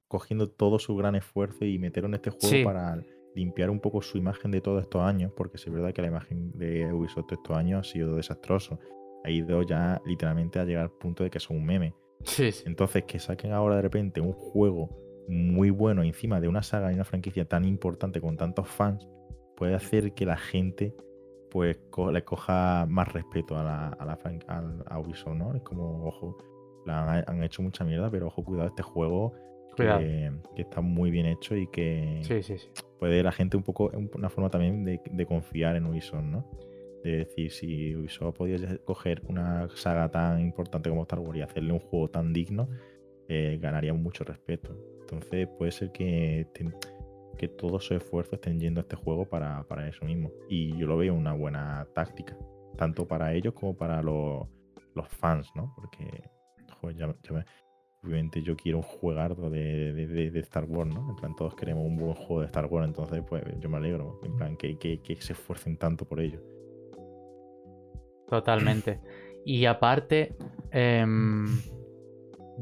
cogiendo todo su gran esfuerzo y metieron este juego Sí. para limpiar un poco su imagen de todos estos años, porque sí es verdad que la imagen de Ubisoft de estos años ha sido desastroso. Ha ido ya literalmente a llegar al punto de que son un meme. Sí. Entonces, que saquen ahora de repente un juego muy bueno encima de una saga y una franquicia tan importante con tantos fans, puede hacer que la gente pues co- le coja más respeto a la, a la al- a Ubisoft, ¿no? Es como, ojo, la han, han hecho mucha mierda, pero ojo, cuidado, este juego. Que, que está muy bien hecho y que Sí, sí, sí. puede la gente un poco, un- una forma también de, de confiar en Ubisoft, ¿no? De decir, si Ubisoft podía ya coger una saga tan importante como Star Wars y hacerle un juego tan digno, eh, ganaría mucho respeto. Entonces puede ser que, que todos sus esfuerzos estén yendo a este juego para, para eso mismo. Y yo lo veo una buena táctica, tanto para ellos como para los, los fans, ¿no? Porque, joder, ya, ya me- obviamente yo quiero un juegardo de, de- de- de Star Wars, ¿no? En plan, todos queremos un buen juego de Star Wars, entonces pues yo me alegro, en plan, que, que- que se esfuercen tanto por ello. Totalmente. Y aparte, em,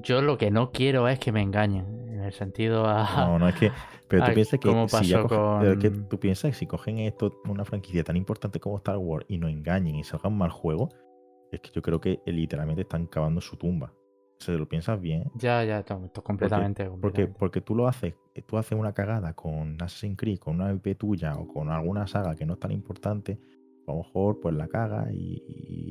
yo lo que no quiero es que me engañen. En el sentido a. No, no es que. Pero tú piensas que ¿cómo si ya pasó cogen- pero que con- tú piensas que si cogen esto, una franquicia tan importante como Star Wars, y nos engañen y salgan mal juego, es que yo creo que literalmente están cavando su tumba. Si te lo piensas bien, Ya, ya, to- to- completamente. porque, completamente. porque tú lo haces, tú haces una cagada con Assassin's Creed, con una IP tuya o con alguna saga que no es tan importante, a lo mejor pues la caga y,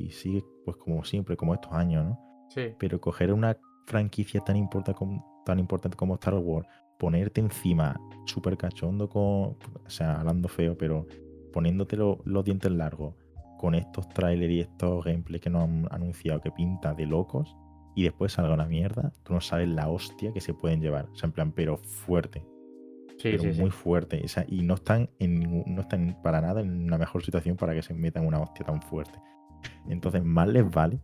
y sigue pues como siempre, como estos años, ¿no? Sí. Pero coger una franquicia tan, importa como, tan importante como Star Wars, ponerte encima súper cachondo con, o sea, hablando feo, pero poniéndote lo- los dientes largos con estos trailers y estos gameplays que nos han anunciado que pinta de locos y después salga una mierda, tú no sabes la hostia que se pueden llevar. O sea, en plan, pero fuerte, Sí, pero sí, sí. muy fuerte. O sea, y no están, en ningún- no están para nada en una mejor situación para que se metan una hostia tan fuerte. Entonces, más les vale,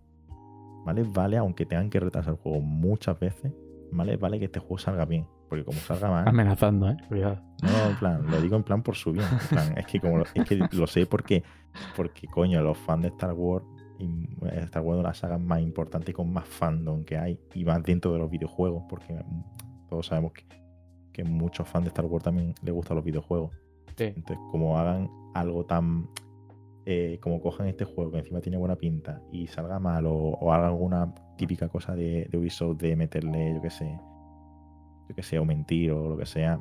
más les vale, aunque tengan que retrasar el juego muchas veces, más les vale que este juego salga bien. Porque como salga mal, Amenazando, ¿eh? Cuidado. no, en plan, lo digo en plan por su bien. en plan, es que como lo, es que lo sé porque, porque coño, los fans de Star Wars Star Wars es la saga más importante y con más fandom que hay y más dentro de los videojuegos, porque todos sabemos que, que muchos fans de Star Wars también les gustan los videojuegos. Entonces, como hagan algo tan. Eh, como cojan este juego que encima tiene buena pinta y salga mal o, hagan alguna típica cosa de, de, Ubisoft de meterle, yo qué sé, yo qué sé, o mentir o lo que sea,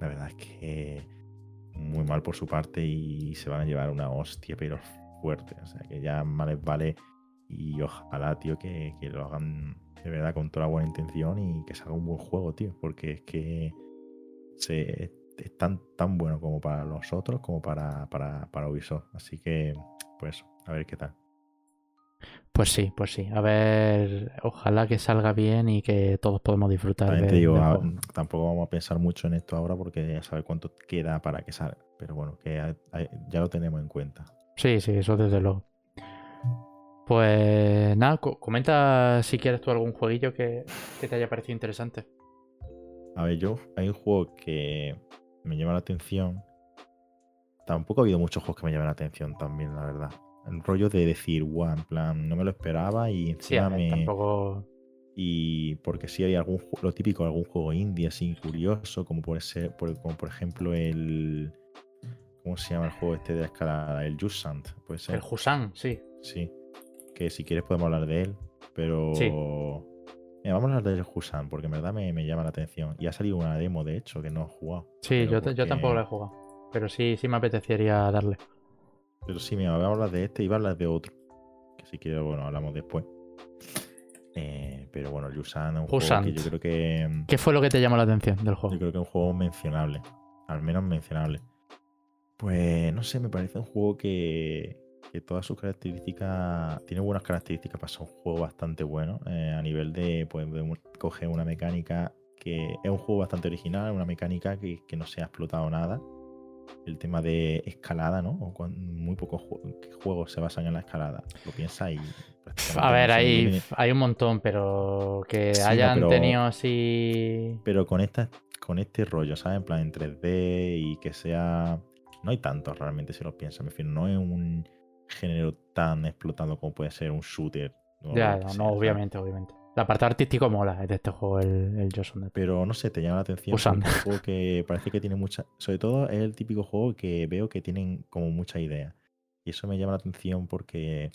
la verdad es que muy mal por su parte y se van a llevar una hostia, pero fuerte. O sea, que ya más les vale y ojalá, tío, que, que lo hagan de verdad con toda la buena intención y que salga un buen juego, tío, porque es que se, es tan, tan bueno como para los otros como para, para, para Ubisoft. Así que, pues, a ver qué tal. Pues sí, pues sí. A ver, ojalá que salga bien y que todos podamos disfrutar. De, te digo, tampoco vamos a pensar mucho en esto ahora porque ya saber cuánto queda para que salga. Pero bueno, que ya lo tenemos en cuenta. Sí, sí, eso desde luego. Pues nada, comenta si quieres tú algún jueguillo que, que te haya parecido interesante. A ver, yo hay un juego que me llama la atención. Tampoco ha habido muchos juegos que me llamen la atención también, la verdad. El rollo de decir, guau, en plan, no me lo esperaba y encima me. Tampoco... Y porque sí hay algún lo típico, algún juego indie así curioso, como puede ser, como por ejemplo el. ¿Cómo se llama el juego este de la escalada? El Jusant, puede ser. El Husan, sí. Sí. Que si quieres podemos hablar de él, pero. Sí vamos a hablar del Husan, porque en verdad me, llama la atención. Y ha salido una demo, de hecho, que no he jugado. Sí, yo, tampoco la he jugado. Pero sí, sí me apetecería darle. Pero sí, mira, voy a hablar de este y voy a hablar de otro. Que si quieres, bueno, hablamos después. Eh, pero bueno, el Yusan es un juego que yo creo que. ¿Qué fue lo que te llamó la atención del juego? Yo creo que es un juego mencionable. Al menos mencionable. Pues no sé, me parece un juego que, que todas sus características, tiene buenas características para ser un juego bastante bueno eh, a nivel de, pues, coger una mecánica que es un juego bastante original, una mecánica que, no se ha explotado nada. El tema de escalada, ¿no? muy pocos juegos se basan en la escalada. Lo piensa y. A ver, hay, hay un montón, pero que hayan tenido así. Pero con, esta, con este rollo, ¿sabes? En plan en 3D y que sea. No hay tantos realmente si lo piensas. Me refiero, no es un género tan explotado como puede ser un shooter. Ya, no, obviamente, obviamente. La parte artística mola de este juego, el, el Pero no sé, te llama la atención. Es un juego que parece que tiene mucha. Sobre todo es el típico juego que veo que tienen como mucha idea. Y eso me llama la atención porque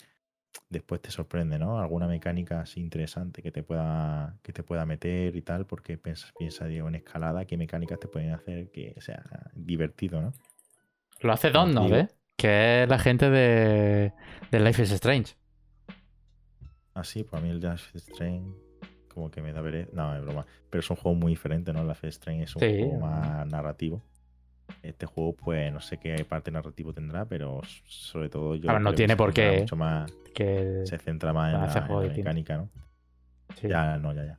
después te sorprende, ¿no? Alguna mecánica así interesante que te pueda, que te pueda meter y tal, porque piensa, piensa digo, en escalada, qué mecánicas te pueden hacer que sea divertido, ¿no? Lo hace Don, ¿no? ¿eh? que es la gente de, de Life is Strange. Ah, sí, pues a mí el Life is Strange como que me da veré. No, es broma. Pero es un juego muy diferente, ¿no? Life is Strange es un juego más narrativo. Este juego, pues no sé qué parte narrativo tendrá, pero sobre todo yo. ver, no tiene por qué. Mucho más, que se centra más en la, mecánica, ¿no? Ya, no, ya, ya.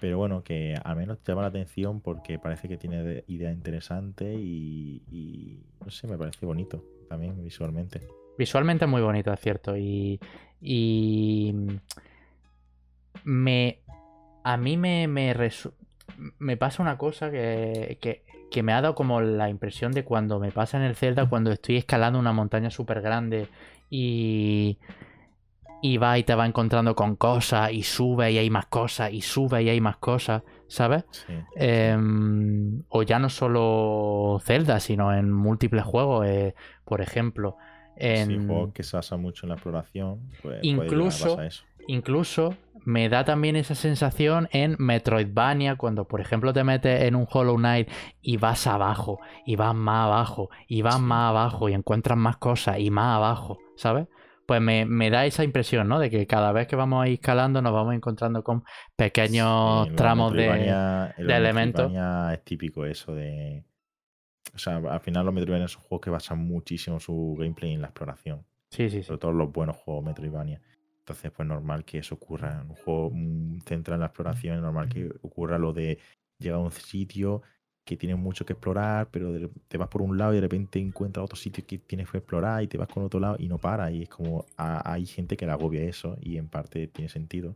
Pero bueno, que al menos llama la atención porque parece que tiene idea interesante y, y no sé, me parece bonito también visualmente. Visualmente muy bonito, es cierto. Y, y me, a mí me, me, me pasa una cosa que, que, me ha dado como la impresión de cuando me pasa en el Zelda, cuando estoy escalando una montaña súper grande y, y va y te va encontrando con cosas y sube y hay más cosas y sube y hay más cosas. ¿sabes? Em, o ya no solo Zelda, sino en múltiples juegos, eh, por ejemplo. En... juegos que se basa mucho en la exploración. Pues incluso, incluso me da también esa sensación en Metroidvania, cuando por ejemplo te metes en un Hollow Knight y vas abajo, y vas más abajo, y vas más abajo, y encuentras más cosas, y más abajo, ¿sabes? Pues me, da esa impresión, ¿no? De que cada vez que vamos a ir escalando nos vamos encontrando con pequeños tramos de, de elementos. Es típico eso de... O sea, al final los Metroidvania son juegos que basan muchísimo su gameplay en la exploración. Sí, sí, sí. Sobre todo los buenos juegos Metroidvania. Entonces, pues normal que eso ocurra. En un juego mm, centrado en la exploración es normal que ocurra lo de llegar a un sitio que tienes mucho que explorar, pero te vas por un lado y de repente encuentras otro sitio que tienes que explorar y te vas con otro lado y no para. Y es como hay gente que le agobia eso y en parte tiene sentido.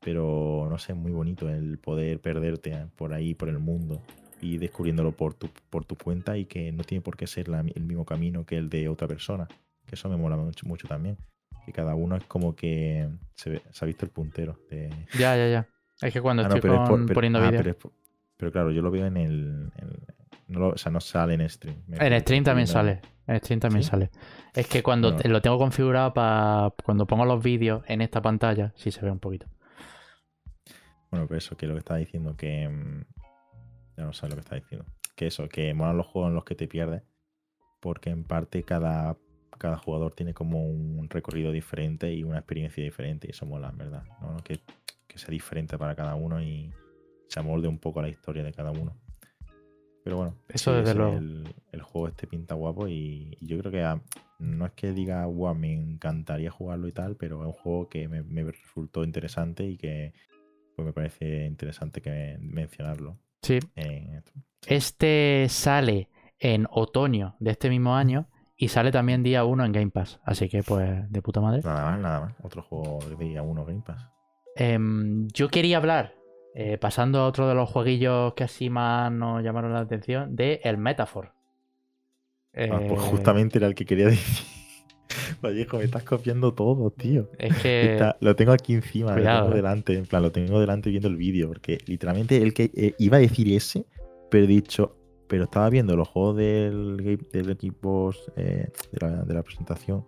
Pero no sé, es muy bonito el poder perderte por ahí, por el mundo y descubriéndolo por tu, por tu cuenta y que no tiene por qué ser el mismo camino que el de otra persona. Que eso me mola mucho, mucho también. que cada uno es como que se, ve- se ha visto el puntero. De... Ya, ya, ya. Es que cuando Ah, no, estoy pero es por- con- pero- poniendo ah, vídeos. Pero, claro, yo lo veo en el. en- no lo- o sea, no sale en stream. En stream también sale. En stream también ¿Sí? sale. Es que cuando lo tengo configurado para cuando pongo los vídeos en esta pantalla, sí se ve un poquito. Bueno, pues eso, que lo que estaba diciendo, que. mm, Ya no sé lo que está diciendo. Que eso, que molan los juegos en los que te pierdes. Porque en parte cada, cada jugador tiene como un recorrido diferente y una experiencia diferente. Y eso mola, en verdad. ¿no? Que, que sea diferente para cada uno y se amolde un poco a la historia de cada uno. Pero bueno, Eso desde luego. El, el juego este pinta guapo y, y yo creo que ah, no es que diga, guau, me encantaría jugarlo y tal, pero es un juego que me, me resultó interesante y que pues me parece interesante que mencionarlo. Sí. Este sale en otoño de este mismo año y sale también día 1 en Game Pass. Así que, pues, de puta madre. Nada más, nada más. Otro juego de día 1 Game Pass. Em, yo quería hablar, eh, pasando a otro de los jueguillos que así más nos llamaron la atención, de el Metaphor. Ah, pues Eh, justamente era el que quería decir. Vallejo, me estás copiando todo, tío. Es que. Está- lo tengo aquí encima, Cuidado, lo tengo eh. delante, en plan, lo tengo delante viendo el vídeo, porque literalmente el que eh, iba a decir ese, pero he dicho, pero estaba viendo los juegos del, del equipo eh, de, la, de la presentación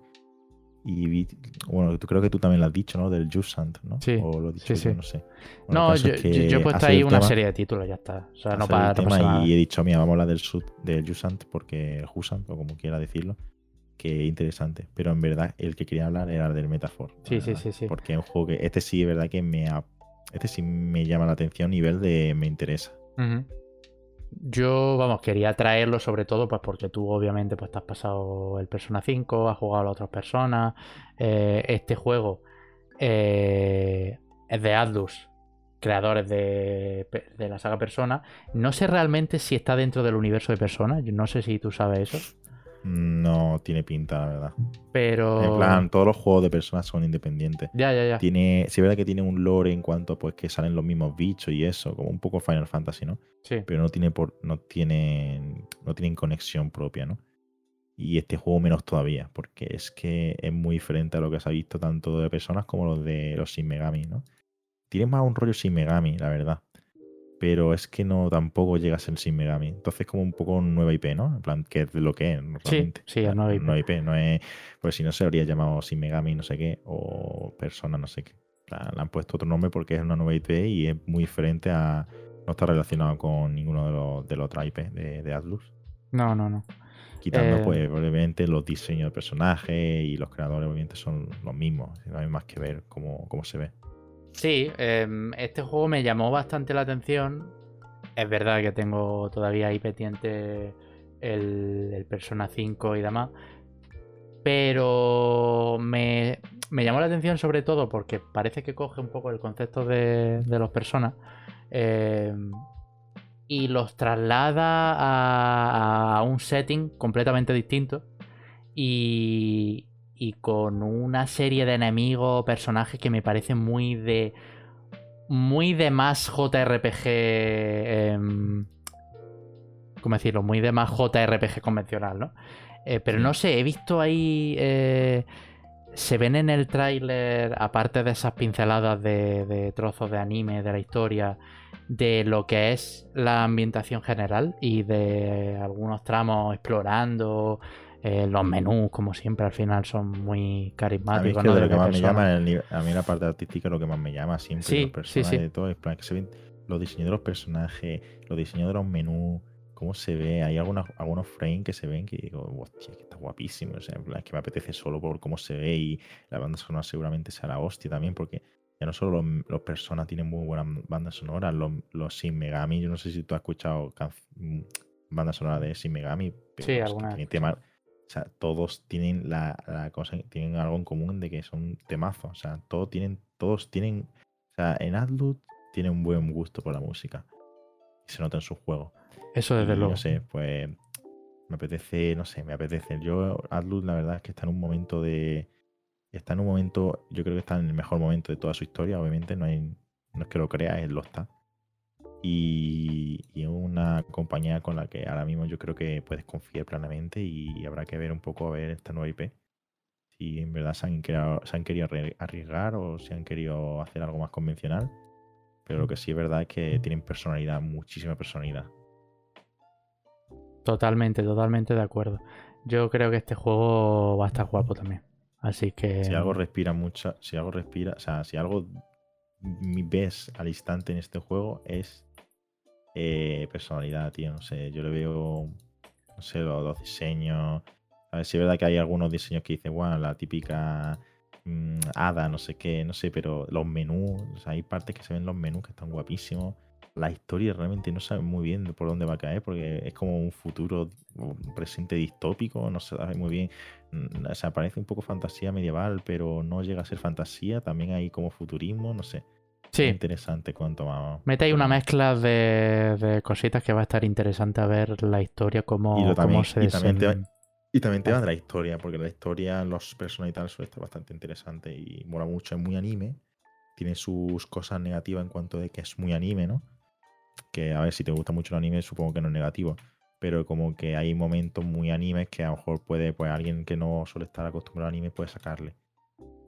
y bueno, creo que tú también lo has dicho, ¿no? Del Jusant, ¿no? Sí, O lo he sí, dicho yo, sí. no sé. Bueno, no, yo, es que yo he puesto ahí una tema- serie de títulos, ya está. O sea, no para nada. y he dicho, mira, vamos a hablar del, del Jusant, porque el Jusant, o como quiera decirlo, que interesante. Pero en verdad, el que quería hablar era el del Metaphor. la Sí, sí, verdad, sí, sí. Porque es un juego que, este sí, es verdad que me ha- este sí me llama la atención nivel de me interesa. Ujú. Yo, vamos, quería traerlo sobre todo pues porque tú obviamente pues te has pasado el Persona 5, has jugado a otras personas. eh, este juego eh, es de Atlus, creadores de, de la saga Persona. No sé realmente si está dentro del universo de Persona, no sé si tú sabes eso, No tiene pinta, la verdad. pero... En plan, todos los juegos de personas son independientes. Ya, ya, ya. Tiene, sí es verdad que tiene un lore en cuanto pues que salen los mismos bichos y eso, como un poco Final Fantasy, ¿no? Sí. pero no tiene por, no tienen no tienen conexión propia, ¿no? Y este juego menos todavía, porque es que es muy diferente a lo que se ha visto tanto de personas como los de los Shin Megami, ¿no? Tiene más un rollo Shin Megami, la verdad. Pero es que no tampoco llega a ser Shin Megami. Entonces como un poco nueva IP, ¿no? En plan, que es lo que es, ¿no? Sí, realmente. sí, es nueva IP. Nueva IP, no es... Pues si no se habría llamado Shin Megami no sé qué, o Persona no sé qué. Plan, Le han puesto otro nombre porque es una nueva IP y es muy diferente a... No está relacionado con ninguno de los, de los otros IP de, de Atlus. No, no, no. Quitando, Eh, pues, obviamente, los diseños de personajes y los creadores, obviamente, son los mismos. No hay más que ver cómo, cómo se ve. Sí, em, este juego me llamó bastante la atención. Es verdad que tengo todavía ahí pendiente el, Persona 5 y demás. Pero me, me llamó la atención sobre todo porque parece que coge un poco el concepto de, de los personas em, y los traslada a, a un setting completamente distinto y, y con una serie de enemigos, personajes que me parecen muy de. Muy de más JRPG. em, ¿Cómo decirlo? Muy de más JRPG convencional, ¿no? Eh, pero no sé, he visto ahí. eh, se ven en el tráiler, aparte de esas pinceladas de, de trozos de anime, de la historia, de lo que es la ambientación general y de algunos tramos explorando. Eh, los menús, como siempre, al final son muy A mí es carismáticos. ¿no? de lo que más me llama, el a mí la parte artística es lo que más me llama siempre. Sí, los sí, personajes sí. de todo, es plan que se ven los diseños de los personajes, los diseños de los menús, cómo se ve. Hay algunos, algunos frames que se ven que digo, hostia, que está guapísimo. O sea, en plan, que me apetece solo por cómo se ve y la banda sonora seguramente sea la hostia también, porque ya no solo los, los personas tienen muy buenas bandas sonoras, los, los Shin Megami, yo no sé si tú has escuchado bandas sonoras de Shin Megami, pero Sí, es temas- o sea, todos tienen la, la cosa, tienen algo en común de que son temazos. O sea, todos tienen, todos tienen, o sea, en Atlus tiene un buen gusto por la música. Y se nota en sus juegos. Eso desde luego. No sé, pues me apetece, no sé, me apetece. Yo, Atlus, la verdad es que está en un momento de. Está en un momento, yo creo que está en el mejor momento de toda su historia, obviamente, no hay. No es que lo crea, él lo está. Y, y es una compañía con la que ahora mismo yo creo que puedes confiar plenamente y habrá que ver un poco a ver esta nueva IP. si en verdad se han, querido, se han querido arri- arriesgar o si han querido hacer algo más convencional. Pero lo que sí es verdad es que tienen personalidad, muchísima personalidad. Totalmente, totalmente de acuerdo. Yo creo que este juego va a estar guapo también. Así que. Si algo respira mucho, si algo respira, o sea, si algo ves al instante en este juego es eh, personalidad, tío. No sé, yo le veo, no sé, los, los diseños. A ver, si es verdad que hay algunos diseños que dicen, bueno, la típica mm, hada, no sé qué, no sé, pero los menús, hay partes que se ven los menús que están guapísimos. La historia realmente no sabe muy bien por dónde va a caer, porque es como un futuro, un presente distópico, no se sabe muy bien. Mm, O sea, parece un poco fantasía medieval, pero no llega a ser fantasía. También hay como futurismo, no sé. Sí, Interesante cuanto más. mete ahí una mezcla de, de cositas que va a estar interesante a ver la historia, cómo, Y lo también- cómo se y también te va- desen- Y también te va de la historia, porque la historia, los personajes y tal, suele estar bastante interesante y mola mucho. Es muy anime. Tiene sus cosas negativas en cuanto de que es muy anime, ¿no? Que a ver, si te gusta mucho el anime, supongo que no es negativo. Pero como que hay momentos muy animes que a lo mejor puede, pues alguien que no suele estar acostumbrado al anime puede sacarle.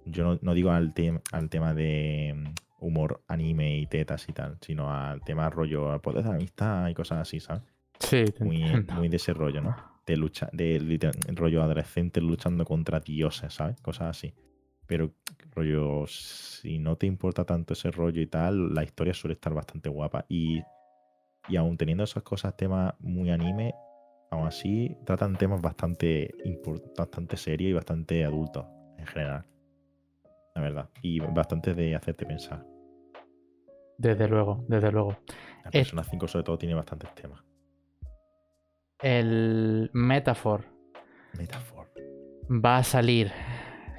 Yo no, no digo al, tem- al tema de humor anime y tetas y tal, sino al tema rollo poder de amistad y cosas así, ¿sabes? Sí, Muy, muy de ese rollo, ¿no? De lucha, de rollo adolescentes luchando contra dioses, ¿sabes? Cosas así. Pero, rollo, si no te importa tanto ese rollo y tal, la historia suele estar bastante guapa. Y, y aún teniendo esas cosas, temas muy anime, aún así tratan temas bastante, bastante serios y bastante adultos en general. La verdad. Y bastante de hacerte pensar. Desde luego, desde luego. La Es- Persona 5 sobre todo tiene bastantes temas. El Metaphor Metafor. va a salir,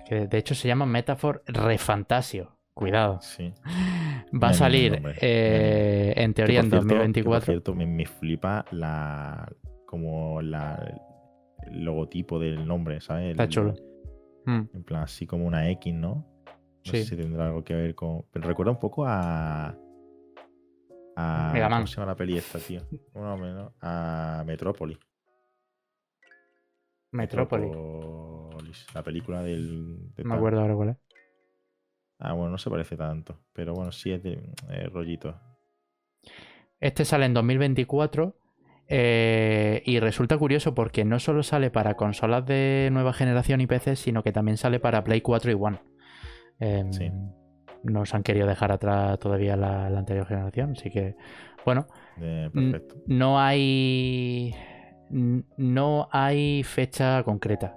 que de hecho se llama Metaphor Refantasio. Cuidado. Sí. Va a salir, nombre, eh, en teoría, en cierto- que, por 2024. cierto, me, me flipa la como la el logotipo del nombre, ¿sabes? El- Está chulo. Mm, En plan, así como una X, ¿no? No sé Sí. si tendrá algo que ver con. Pero recuerda un poco a. a Mega Man. ¿Cómo se llama la peli esta, tío? Bueno, menos. A Metrópolis. Metrópolis. Metrópolis, La película del. de No me acuerdo ahora cuál es. Ah, bueno, no se parece tanto. Pero bueno, sí es de eh, rollito. Este sale en 2024 eh, y resulta curioso porque no solo sale para consolas de nueva generación y PC, sino que también sale para Play 4 y One. Em, Sí. No se han querido dejar atrás todavía la, la anterior generación, así que bueno, Eh, perfecto. no hay no hay fecha concreta.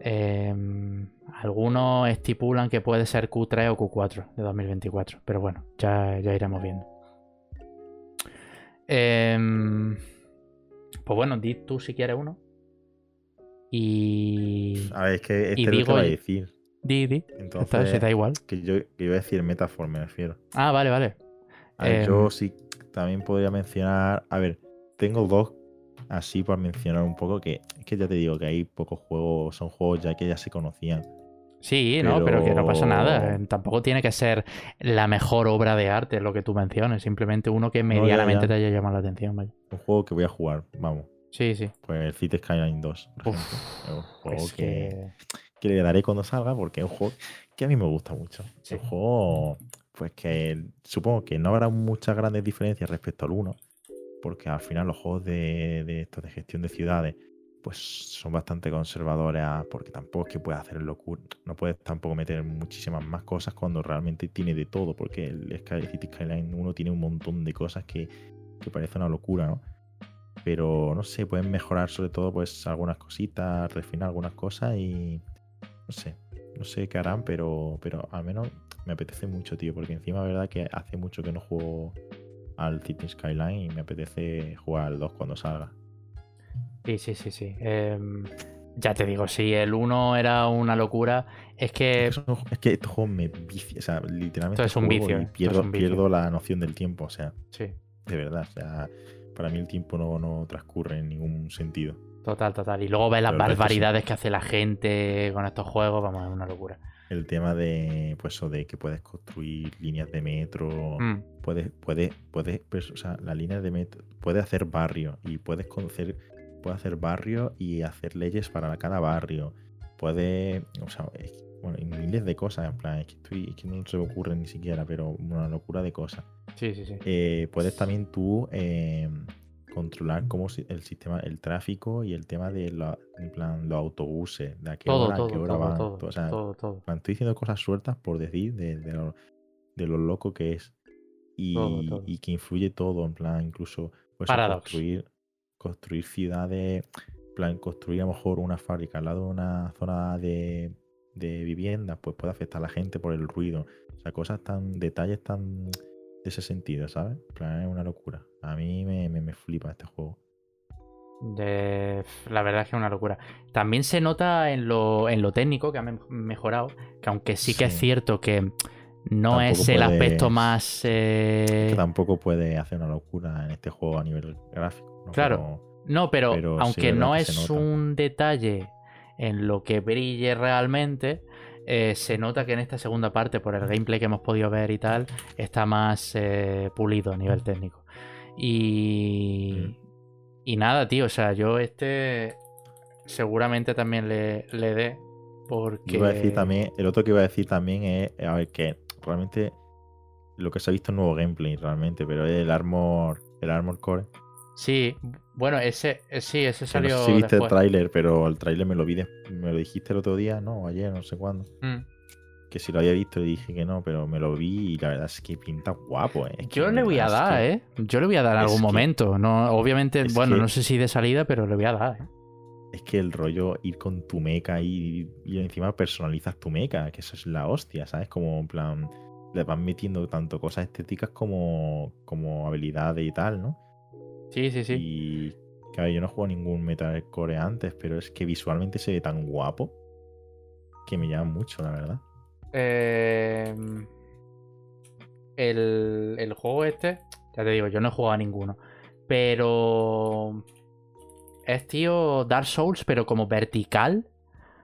Em, algunos estipulan que puede ser Q3 o Q4 de 2024, pero bueno, ya, ya iremos viendo. Em, pues bueno, di tú si quieres uno. Y. A ver, es que este y es lo que digo va a decir. Di, di. Entonces, si da igual. que yo, que iba a decir Metafor, me refiero. Ah, vale, vale. A ver, Em. yo sí también podría mencionar. A ver, tengo dos así para mencionar un poco. Que es que ya te digo que hay pocos juegos, son juegos ya que ya se conocían. Sí, no, pero que no pasa nada. Pero- Eh, Tampoco tiene que ser la mejor obra de arte lo que tú menciones. Simplemente uno que ya, medianamente ya. te haya llamado la atención. vaya. Un juego que voy a jugar, vamos. Sí, sí. Pues el City Skyline 2. por Uf, ejemplo. Es un juego Es que, que. Que le daré cuando salga porque es un juego que a mí me gusta mucho. Sí. Un juego, pues que supongo que no habrá muchas grandes diferencias respecto al 1, porque al final los juegos de, de estos de gestión de ciudades, pues son bastante conservadores, a- porque tampoco es que puedas hacer locura, no puedes tampoco meter muchísimas más cosas cuando realmente tiene de todo, porque el Sky City Skyline 1 tiene un montón de cosas que, que parece una locura, ¿no? Pero no sé, pueden mejorar sobre todo pues algunas cositas, refinar algunas cosas y no sé, no sé qué harán, pero, pero al menos me apetece mucho, tío, porque encima la verdad que hace mucho que no juego al City Skyline y me apetece jugar al 2 cuando salga. Sí, sí, sí, sí. Em, ya te digo, si el 1 era una locura, es que. Es, que es que estos juegos me vician, o sea, literalmente Esto es un juego vicio, y esto es pierdo, un vicio. pierdo la noción del tiempo, o sea, Sí, de verdad, o sea, para mí el tiempo no, no transcurre en ningún sentido. Total, total. Y luego ves las Pero sí. barbaridades que hace la gente con estos juegos, vamos, es una locura. El tema de, pues, eso de que puedes construir líneas de metro, Mm, puedes, puedes, puedes, pues, o sea, las líneas de metro, puedes hacer barrio y puedes conocer, puedes hacer barrio y hacer leyes para cada barrio. puedes, o sea, bueno, y miles de cosas, en plan, es que, estoy, es que no se me ocurre ni siquiera, pero una locura de cosas. Sí, sí, sí. Eh, puedes también tú eh, controlar cómo el sistema, el tráfico y el tema de la- en plan, los autobuses, de a qué todo, hora, a todo, qué hora todo, van. todo, o sea, todo, todo. en plan, estoy diciendo cosas sueltas por decir de, de lo, de lo loco que es. Y, que influye todo, en plan, incluso pues, construir, construir ciudades, en plan, construir a lo mejor una fábrica al lado de una zona de, de viviendas, pues puede afectar a la gente por el ruido. O sea, cosas tan, detalles tan ese sentido, ¿sabes? Plan, es una locura. A mí me, me, me flipa este juego. De- La verdad es que es una locura. También se nota en lo, en lo técnico que ha mejorado, que aunque sí que es cierto que no Tampoco es el aspecto más... eh, Que tampoco puede hacer una locura en este juego a nivel gráfico. ¿no? Claro. No, pero, aunque no es un detalle en lo que brille realmente, eh, se nota que en esta segunda parte, por el gameplay que hemos podido ver y tal, está más eh, pulido a nivel técnico. Y, y nada, tío, o sea, yo este seguramente también le, le dé porque... El otro que iba a decir también es, a ver, que realmente lo que se ha visto es nuevo gameplay realmente, pero el Armor, el Armor Core. Sí, bueno, ese, eh, sí, ese no salió sé si viste después. el tráiler, pero el tráiler me lo vi, me lo dijiste el otro día, no, ayer, no sé cuándo. Mm. Que si lo había visto le dije que no, pero me lo vi y la verdad es que pinta guapo, eh. Es Yo le voy a dar, que- ¿eh? Yo le voy a dar en algún que- momento. No, obviamente, es bueno, que- no sé si de salida, pero le voy a dar. ¿eh? Es que el rollo ir con tu mecha y, y encima personalizas tu mecha, que eso es la hostia, ¿sabes? Como en plan, le van metiendo tanto cosas estéticas como, como habilidades y tal, ¿no? Sí, sí, sí. Y claro, yo no juego ningún Metal Core antes, pero es que visualmente se ve tan guapo que me llama mucho, la verdad. Eh, el, el juego este, ya te digo, yo no he jugado a ninguno. Pero es tío Dark Souls, pero como vertical,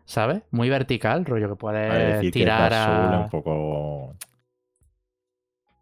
¿sabes? Muy vertical, rollo que puedes decir que tirar Dark Souls es a... un poco.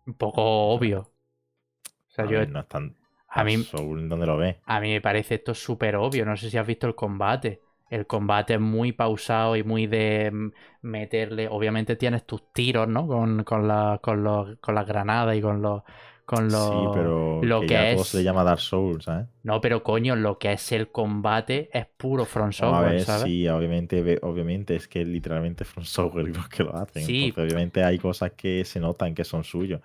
Un poco obvio. O sea, a yo, ver, no es tan. A mí, Dark Souls, ¿dónde lo? A me parece esto súper obvio. No sé si has visto el combate. El combate es muy pausado y muy de mm, meterle. Obviamente tienes tus tiros, ¿no? Con, con, la- con, los, con las granadas y con los. Con los sí, pero lo que que ya todo es- se le llama Dark Souls, ¿sabes? No, pero coño, lo que es el combate es puro From Vamos a Software, ver, ¿sabes? sí, obviamente, obviamente es que literalmente From Software los que lo hacen. Sí. Entonces, obviamente hay cosas que se notan que son suyos.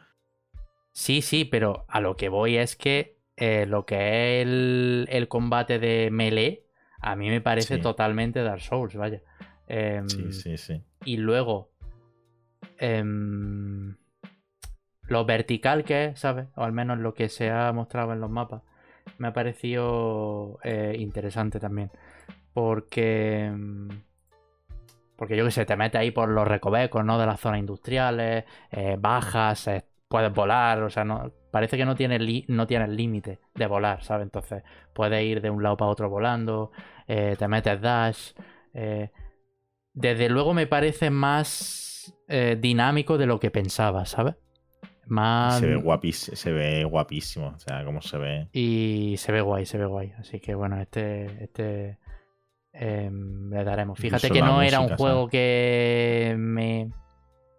Sí, sí, pero a lo que voy es que eh, lo que es el, el combate de melee, a mí me parece Sí. totalmente Dark Souls, vaya. Em, Sí, sí, sí. Y luego, em, lo vertical que es, ¿sabes? O al menos lo que se ha mostrado en los mapas, me ha parecido eh, interesante también. Porque, em, porque yo que sé, te metes ahí por los recovecos, ¿no? De las zonas industriales, eh, bajas, puedes volar, o sea, no, parece que no tienes li- no tienes límite de volar, ¿sabes? Entonces puedes ir de un lado para otro volando, eh, te metes dash. eh, desde luego me parece más eh, dinámico de lo que pensaba, ¿sabes? Más... Se ve guapísimo, se ve guapísimo. O sea, cómo se ve. Y se ve guay, se ve guay. Así que bueno, este, este em, le daremos. Fíjate Incluso que no era un juego ¿sabes? que me,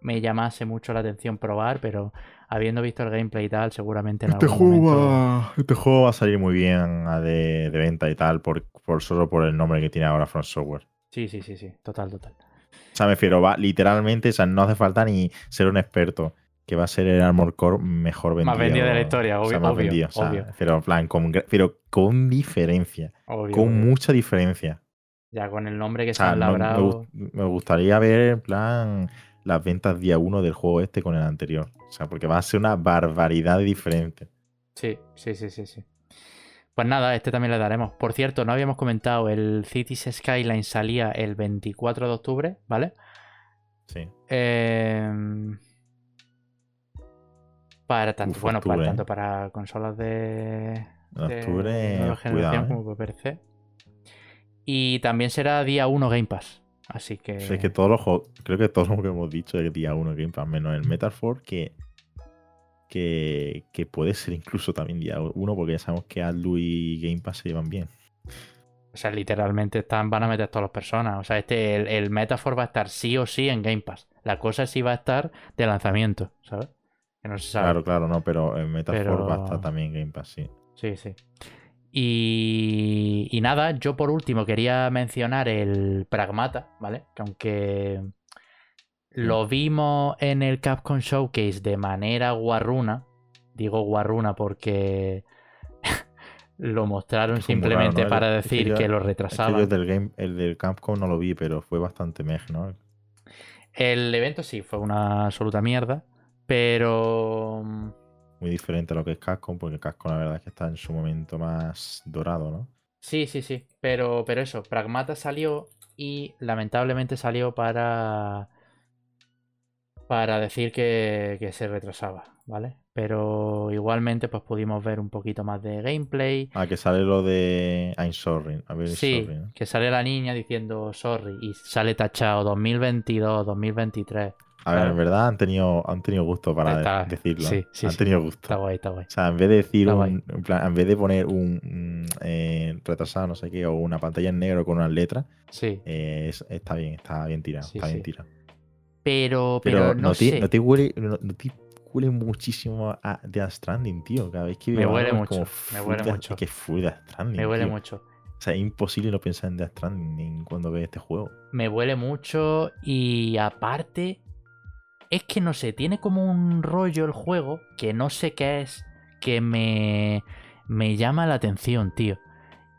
me llamase mucho la atención probar, pero habiendo visto el gameplay y tal, seguramente en Este algún juego, momento... va, este juego va a salir muy bien de, de venta y tal, por, por solo por el nombre que tiene ahora From Software. Sí, sí, sí, sí, total, total. O sea, me refiero, va literalmente, o sea, no hace falta ni ser un experto, que va a ser el Armor Core mejor vendido. Más vendido de la historia, o sea, obvio, más obvio, vendido, o sea, obvio. Pero, en plan, con, pero con diferencia, Obvio, con obvio. mucha diferencia. Ya con el nombre que O se sea, han no- me, labrado... gust- me gustaría ver, en plan, las ventas día uno del juego este con el anterior. O sea, porque va a ser una barbaridad diferente. Sí, sí, sí, sí, sí. Pues nada, este también le daremos. Por cierto, no habíamos comentado, el Cities Skyline salía el 24 de octubre, ¿vale? Sí. Em, para tanto, Uf, bueno, para, tanto ¿eh? para consolas de, de octubre, nueva generación cuidado, ¿eh? como para PC. Y también será día 1 Game Pass. Así que. O sea, es que todos los juegos, creo que todos los que hemos dicho es día uno Game Pass, menos el Metaphor, que, que, que puede ser incluso también día uno, porque ya sabemos que Aldu y Game Pass se llevan bien. O sea, literalmente están, van a meter todas las personas. O sea, este, el, el Metaphor va a estar sí o sí en Game Pass. La cosa es si va a estar de lanzamiento, ¿sabes? Que no se sabe. Claro, claro, no, pero en Metaphor Pero- va a estar también en Game Pass, sí. Sí, sí. Y, y nada, yo por último quería mencionar el Pragmata, ¿vale? Que aunque lo vimos en el Capcom Showcase de manera guarruna, digo guarruna porque lo mostraron simplemente raro, ¿no? para Es que decir que lo Es que yo retrasaban. del, game, el del Capcom no lo vi, pero fue bastante mej, ¿no? El evento sí fue una absoluta mierda, pero mm, Muy diferente a lo que es Capcom, porque Capcom la verdad es que está en su momento más dorado, ¿no? Sí, sí, sí. Pero, pero eso, Pragmata salió y lamentablemente salió para. para decir que, que se retrasaba, ¿vale? Pero igualmente, pues pudimos ver un poquito más de gameplay. Ah, que sale lo de I'm sorry. A ver, Sí, sorry, ¿no? que sale la niña diciendo sorry y sale tachado 2022, 2023. A ver, claro. en verdad han tenido, han tenido gusto para Está- decirlo. sí, sí, han tenido gusto. Está guay, está guay. O sea, en vez de decir un, en plan, en vez de poner un mm, eh, retrasado, no sé qué, o una pantalla en negro con unas letras, Sí. eh, es- está bien, está bien tirado, está bien tirado. Pero, Pero, pero, no, no, te, sé. no te huele, no, no te huele muchísimo a Death Stranding, tío. Cada vez que Me huele mucho, como me huele mucho. Que full Death Stranding. Me huele tío. mucho. O sea, es imposible no pensar en Death Stranding cuando ves este juego. me huele mucho y aparte es que no sé, tiene como un rollo el juego que no sé qué es que me me llama la atención, tío.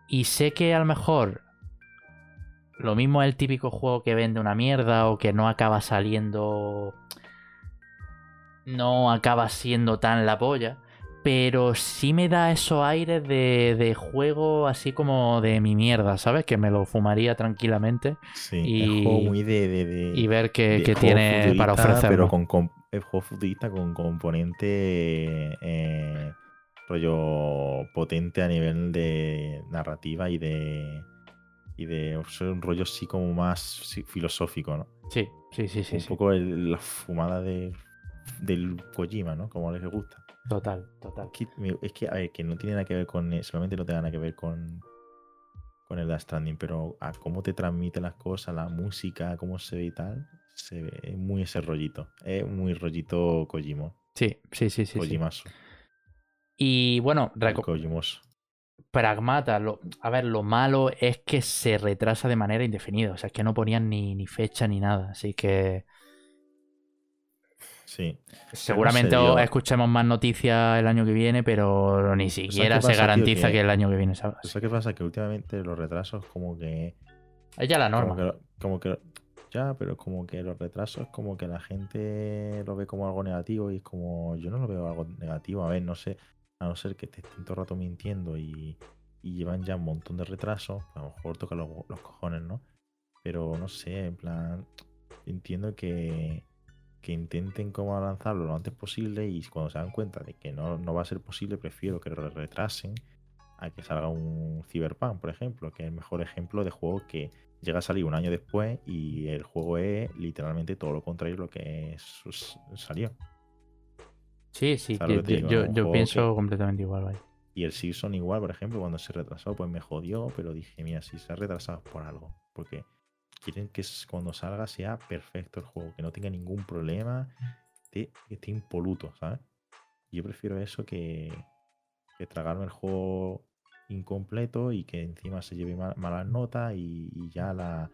Y sé que a lo mejor lo mismo es el típico juego que vende una mierda o que no acaba saliendo no acaba siendo tan la polla, pero sí me da esos aires de, de juego así como de mi mierda, ¿sabes? Que me lo fumaría tranquilamente Sí, Y- es juego muy de. de, de- y ver qué, de qué juego tiene para ofrecer. Pero con, con el juego futurista con componente eh, rollo potente a nivel de narrativa y de. Y de un rollo así como más filosófico, ¿no? Sí, sí, sí, sí, un sí. poco el- la fumada de, del Kojima, ¿no? Como les gusta. Total, total. Es que, a ver, que no tiene nada que ver con. Solamente no tiene nada que ver con. Con el Death Stranding, pero a cómo te transmite las cosas, la música, cómo se ve y tal, se ve es muy ese rollito. Es muy rollito Kojimo. Sí, sí, sí, sí. sí. Kojimasu. Y bueno, Kojimoso. Pragmata, lo, a ver, lo malo es que se retrasa de manera indefinida. O sea, es que no ponían ni, ni fecha ni nada. Así que Sí. seguramente escuchemos más noticias el año que viene, pero ni siquiera se tío? garantiza Que- que... el año que viene salga. ¿Sabes qué pasa? Que últimamente los retrasos, como que. Es ya la Como norma. que, lo- como que. Ya, pero como que los retrasos, como que la gente lo ve como algo negativo y es como. Yo no lo veo algo negativo. A ver, no sé. A no ser que te estén todo el rato mintiendo y, y llevan ya un montón de retrasos. A lo mejor toca los, los cojones, ¿no? Pero no sé, en plan. Entiendo que, que intenten como lanzarlo lo antes posible y cuando se dan cuenta de que no, no va a ser posible, prefiero que lo retrasen a que salga un Cyberpunk, por ejemplo, que es el mejor ejemplo de juego que llega a salir un año después y el juego es literalmente todo lo contrario a lo que es- salió. Sí, sí, ¿Sabes que lo que te yo, digo? yo- pienso que- completamente igual, vaya. Y el Season igual, por ejemplo, cuando se retrasó, pues me jodió, pero dije, mira, si se ha retrasado por algo. Porque quieren que cuando salga sea perfecto el juego, que no tenga ningún problema, que esté impoluto, ¿sabes? Yo prefiero eso que, que tragarme el juego incompleto y que encima se lleve mal- malas notas y, y ya la,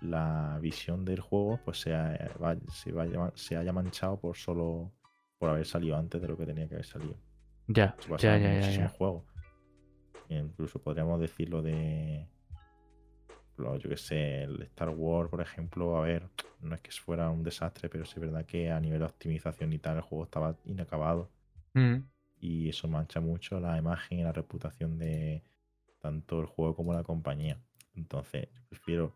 la visión del juego pues va- se, haya manchado por solo por haber salido antes de lo que tenía que haber salido. Ya, ya, ya, ya. Incluso podríamos decirlo de. Lo- Yo que sé, el Star Wars, por ejemplo. A ver, no es que fuera un desastre, pero sí es verdad que a nivel de optimización y tal, el juego estaba inacabado. Mm, Y eso mancha mucho la imagen y la reputación de tanto el juego como la compañía. Entonces, yo prefiero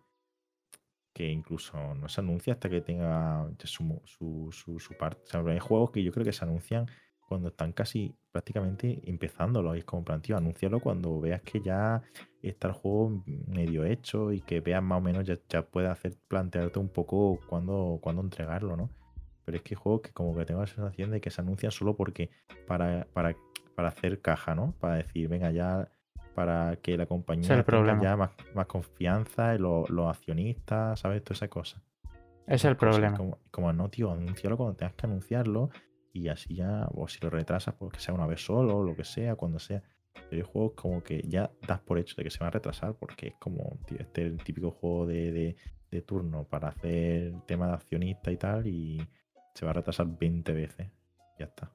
que incluso no se anuncie hasta que tenga su, su, su, su parte. O sea, hay juegos que yo creo que se anuncian cuando están casi prácticamente empezándolo. Y es como, en plan, tío, anúncialo cuando veas que ya está el juego medio hecho y que veas más o menos, ya, ya puedes hacer, plantearte un poco cuándo, cuándo entregarlo, ¿no? Pero es que hay juegos que como que tengo la sensación de que se anuncian solo porque para, para, para hacer caja, ¿no? Para decir, venga, ya para que la compañía tenga problema. ya más, más confianza en lo- los accionistas, ¿sabes? Toda esa cosa. Es el Cosas problema. Como, como no, tío, anúncialo cuando tengas que anunciarlo y así ya, o si lo retrasas, pues que sea una vez solo, lo que sea, cuando sea. Pero hay juegos como que ya das por hecho de que se van a retrasar porque es como, este es el típico juego de, de- de turno para hacer tema de accionista y tal y se va a retrasar 20 veces. Ya está.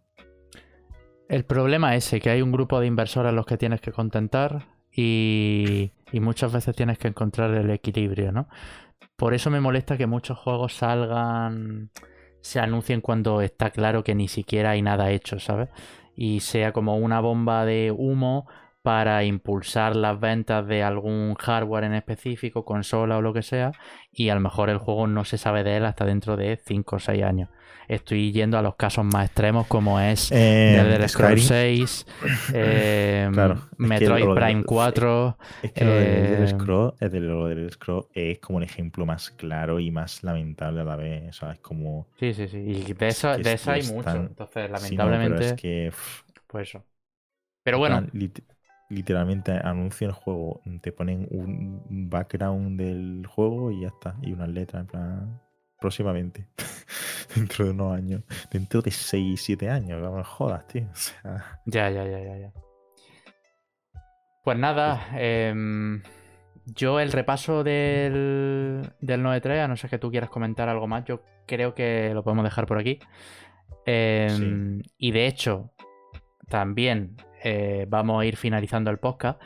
El problema es ese, que hay un grupo de inversores a los que tienes que contentar y, y muchas veces tienes que encontrar el equilibrio, ¿no? Por eso me molesta que muchos juegos salgan, se anuncien cuando está claro que ni siquiera hay nada hecho, ¿sabes? Y sea como una bomba de humo para impulsar las ventas de algún hardware en específico, consola o lo que sea, y a lo mejor el juego no se sabe de él hasta dentro de 5 o 6 años. Estoy yendo a los casos más extremos como es Eh, Elder Scrolls Skyrim, 6, eh, Claro, es que Metroid lo de- Prime 4. Es que lo Elder Eh, Scroll, es de lo Elder Scroll es como el ejemplo más claro y más lamentable a la vez. O sea, es como. Sí, sí, sí. Y de Es eso, que de es eso hay que mucho. Entonces, Sí, no, lamentablemente, pero es que. pff, pues eso. Pero bueno, literalmente anuncian el juego, te ponen un un background del juego y ya está. Y unas letras en plan. Próximamente. Dentro de unos años. Dentro de 6, 7 años. No me jodas, tío. O sea. ya, ya, ya, ya, ya. Pues nada, em, yo el repaso del, del 9.3, a no ser que tú quieras comentar algo más, yo creo que lo podemos dejar por aquí. Em, Y de hecho, también eh, vamos a ir finalizando el podcast.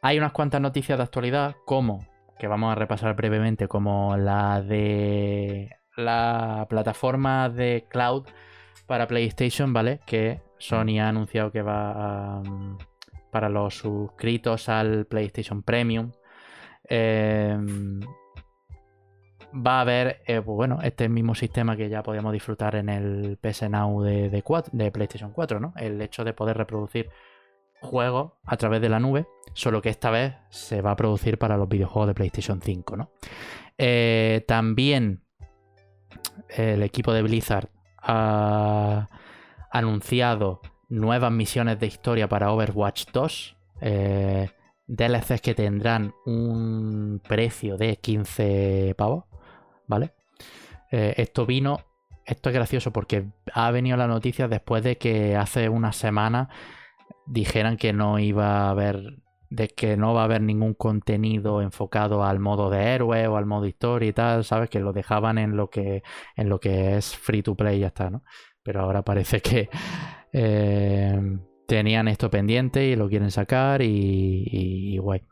Hay unas cuantas noticias de actualidad, como, que vamos a repasar brevemente, como la de la plataforma de cloud para PlayStation, ¿vale? Que Sony ha anunciado que va para los suscritos al PlayStation Premium. em, va a haber, eh, pues bueno, este mismo sistema que ya podíamos disfrutar en el PS Now de, de PlayStation 4, ¿no? El hecho de poder reproducir juegos a través de la nube, solo que esta vez se va a producir para los videojuegos de PlayStation 5, ¿no? Eh, también el equipo de Blizzard ha anunciado nuevas misiones de historia para Overwatch 2. eh, DLCs que tendrán un precio de 15 pavos, ¿vale? Eh, esto vino, esto es gracioso porque ha venido la noticia después de que hace unas semanas dijeran que no iba a haber, de que no va a haber ningún contenido enfocado al modo de héroe o al modo historia y tal, ¿sabes? Que lo dejaban en lo que, en lo que es free to play y ya está, ¿no? Pero ahora parece que eh, tenían esto pendiente y lo quieren sacar y, y- guay.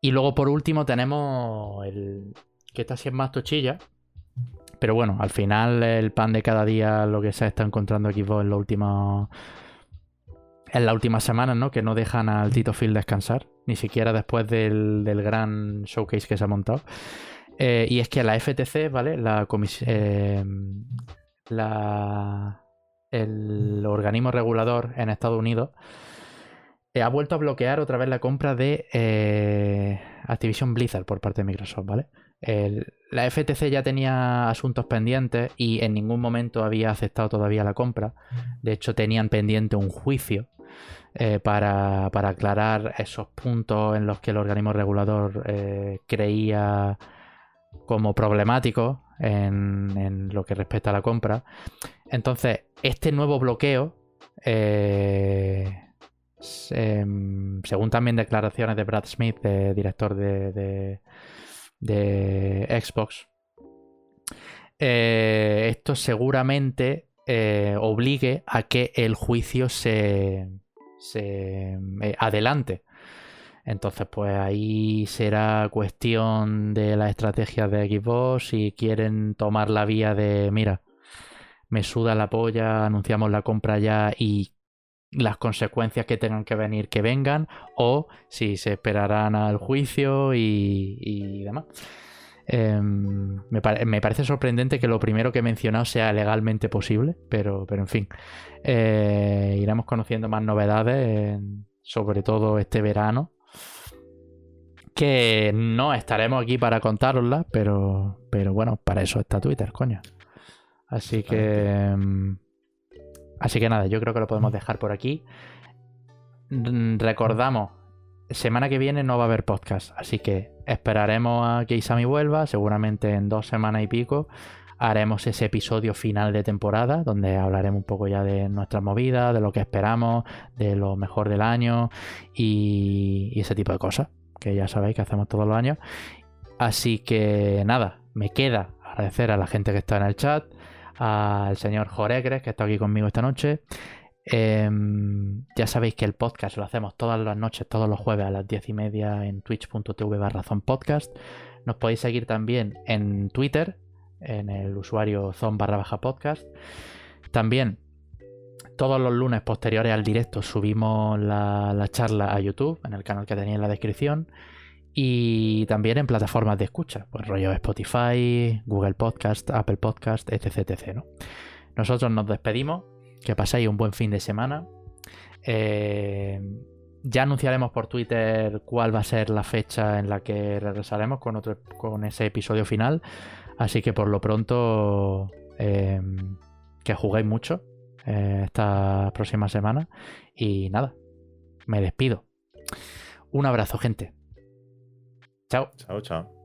Y luego por último tenemos el que esta sí es más tochilla. Pero bueno, al final el pan de cada día lo que se está encontrando Xbox en los últimos en las últimas semanas, ¿no? Que no dejan al Tito Phil descansar, ni siquiera después del, gran showcase que se ha montado. Eh, y es que la FTC, ¿vale? La comisión. la, el organismo regulador en Estados Unidos eh, ha vuelto a bloquear otra vez la compra de eh, Activision Blizzard por parte de Microsoft, ¿vale? La FTC ya tenía asuntos pendientes y en ningún momento había aceptado todavía la compra. De hecho, tenían pendiente un juicio eh, para, para aclarar esos puntos en los que el organismo regulador eh, creía como problemáticos en, lo que respecta a la compra. Entonces, este nuevo bloqueo, eh, em, según también declaraciones de Brad Smith, de- director de, de- Xbox, esto seguramente obligue a que el juicio se, se eh, adelante. Entonces, pues ahí será cuestión de la estrategia de Xbox si quieren tomar la vía de, mira, me suda la polla, anunciamos la compra ya y las consecuencias que tengan que venir que vengan, o si se esperarán al juicio y, y demás. Em, me, pare- me parece sorprendente que lo primero que he mencionado sea legalmente posible, pero, pero en fin, Eh, iremos conociendo más novedades, sobre todo este verano, que no estaremos aquí para contároslas, pero, pero bueno, para eso está Twitter, coño. Así que... mm, Así que nada, yo creo que lo podemos dejar por aquí. Recordamos semana que viene no va a haber podcast, así que esperaremos a que Isami vuelva, seguramente en dos semanas y pico haremos ese episodio final de temporada, donde hablaremos un poco ya de nuestras movidas, de lo que esperamos, de lo mejor del año y, ese tipo de cosas, que ya sabéis que hacemos todos los años. Así que nada, me queda agradecer a la gente que está en el chat, al señor Joregres, que está aquí conmigo esta noche. Em, ya sabéis que el podcast lo hacemos todas las noches, todos los jueves a las 10 y media en twitch.tv barra podcast. Nos podéis seguir también en Twitter, en el usuario zone barra baja podcast. También todos los lunes posteriores al directo subimos la, charla a YouTube, en el canal que tenía en la descripción. Y también en plataformas de escucha, pues rollo Spotify, Google Podcast, Apple Podcast, etc. etc Nosotros nos despedimos, que paséis un buen fin de semana. Eh, ya anunciaremos por Twitter cuál va a ser la fecha en la que regresaremos con, otro, con ese episodio final. Así que por lo pronto, em, que juguéis mucho eh, esta próxima semana. Y nada, me despido. Un abrazo, gente. Chao. Chao, chao.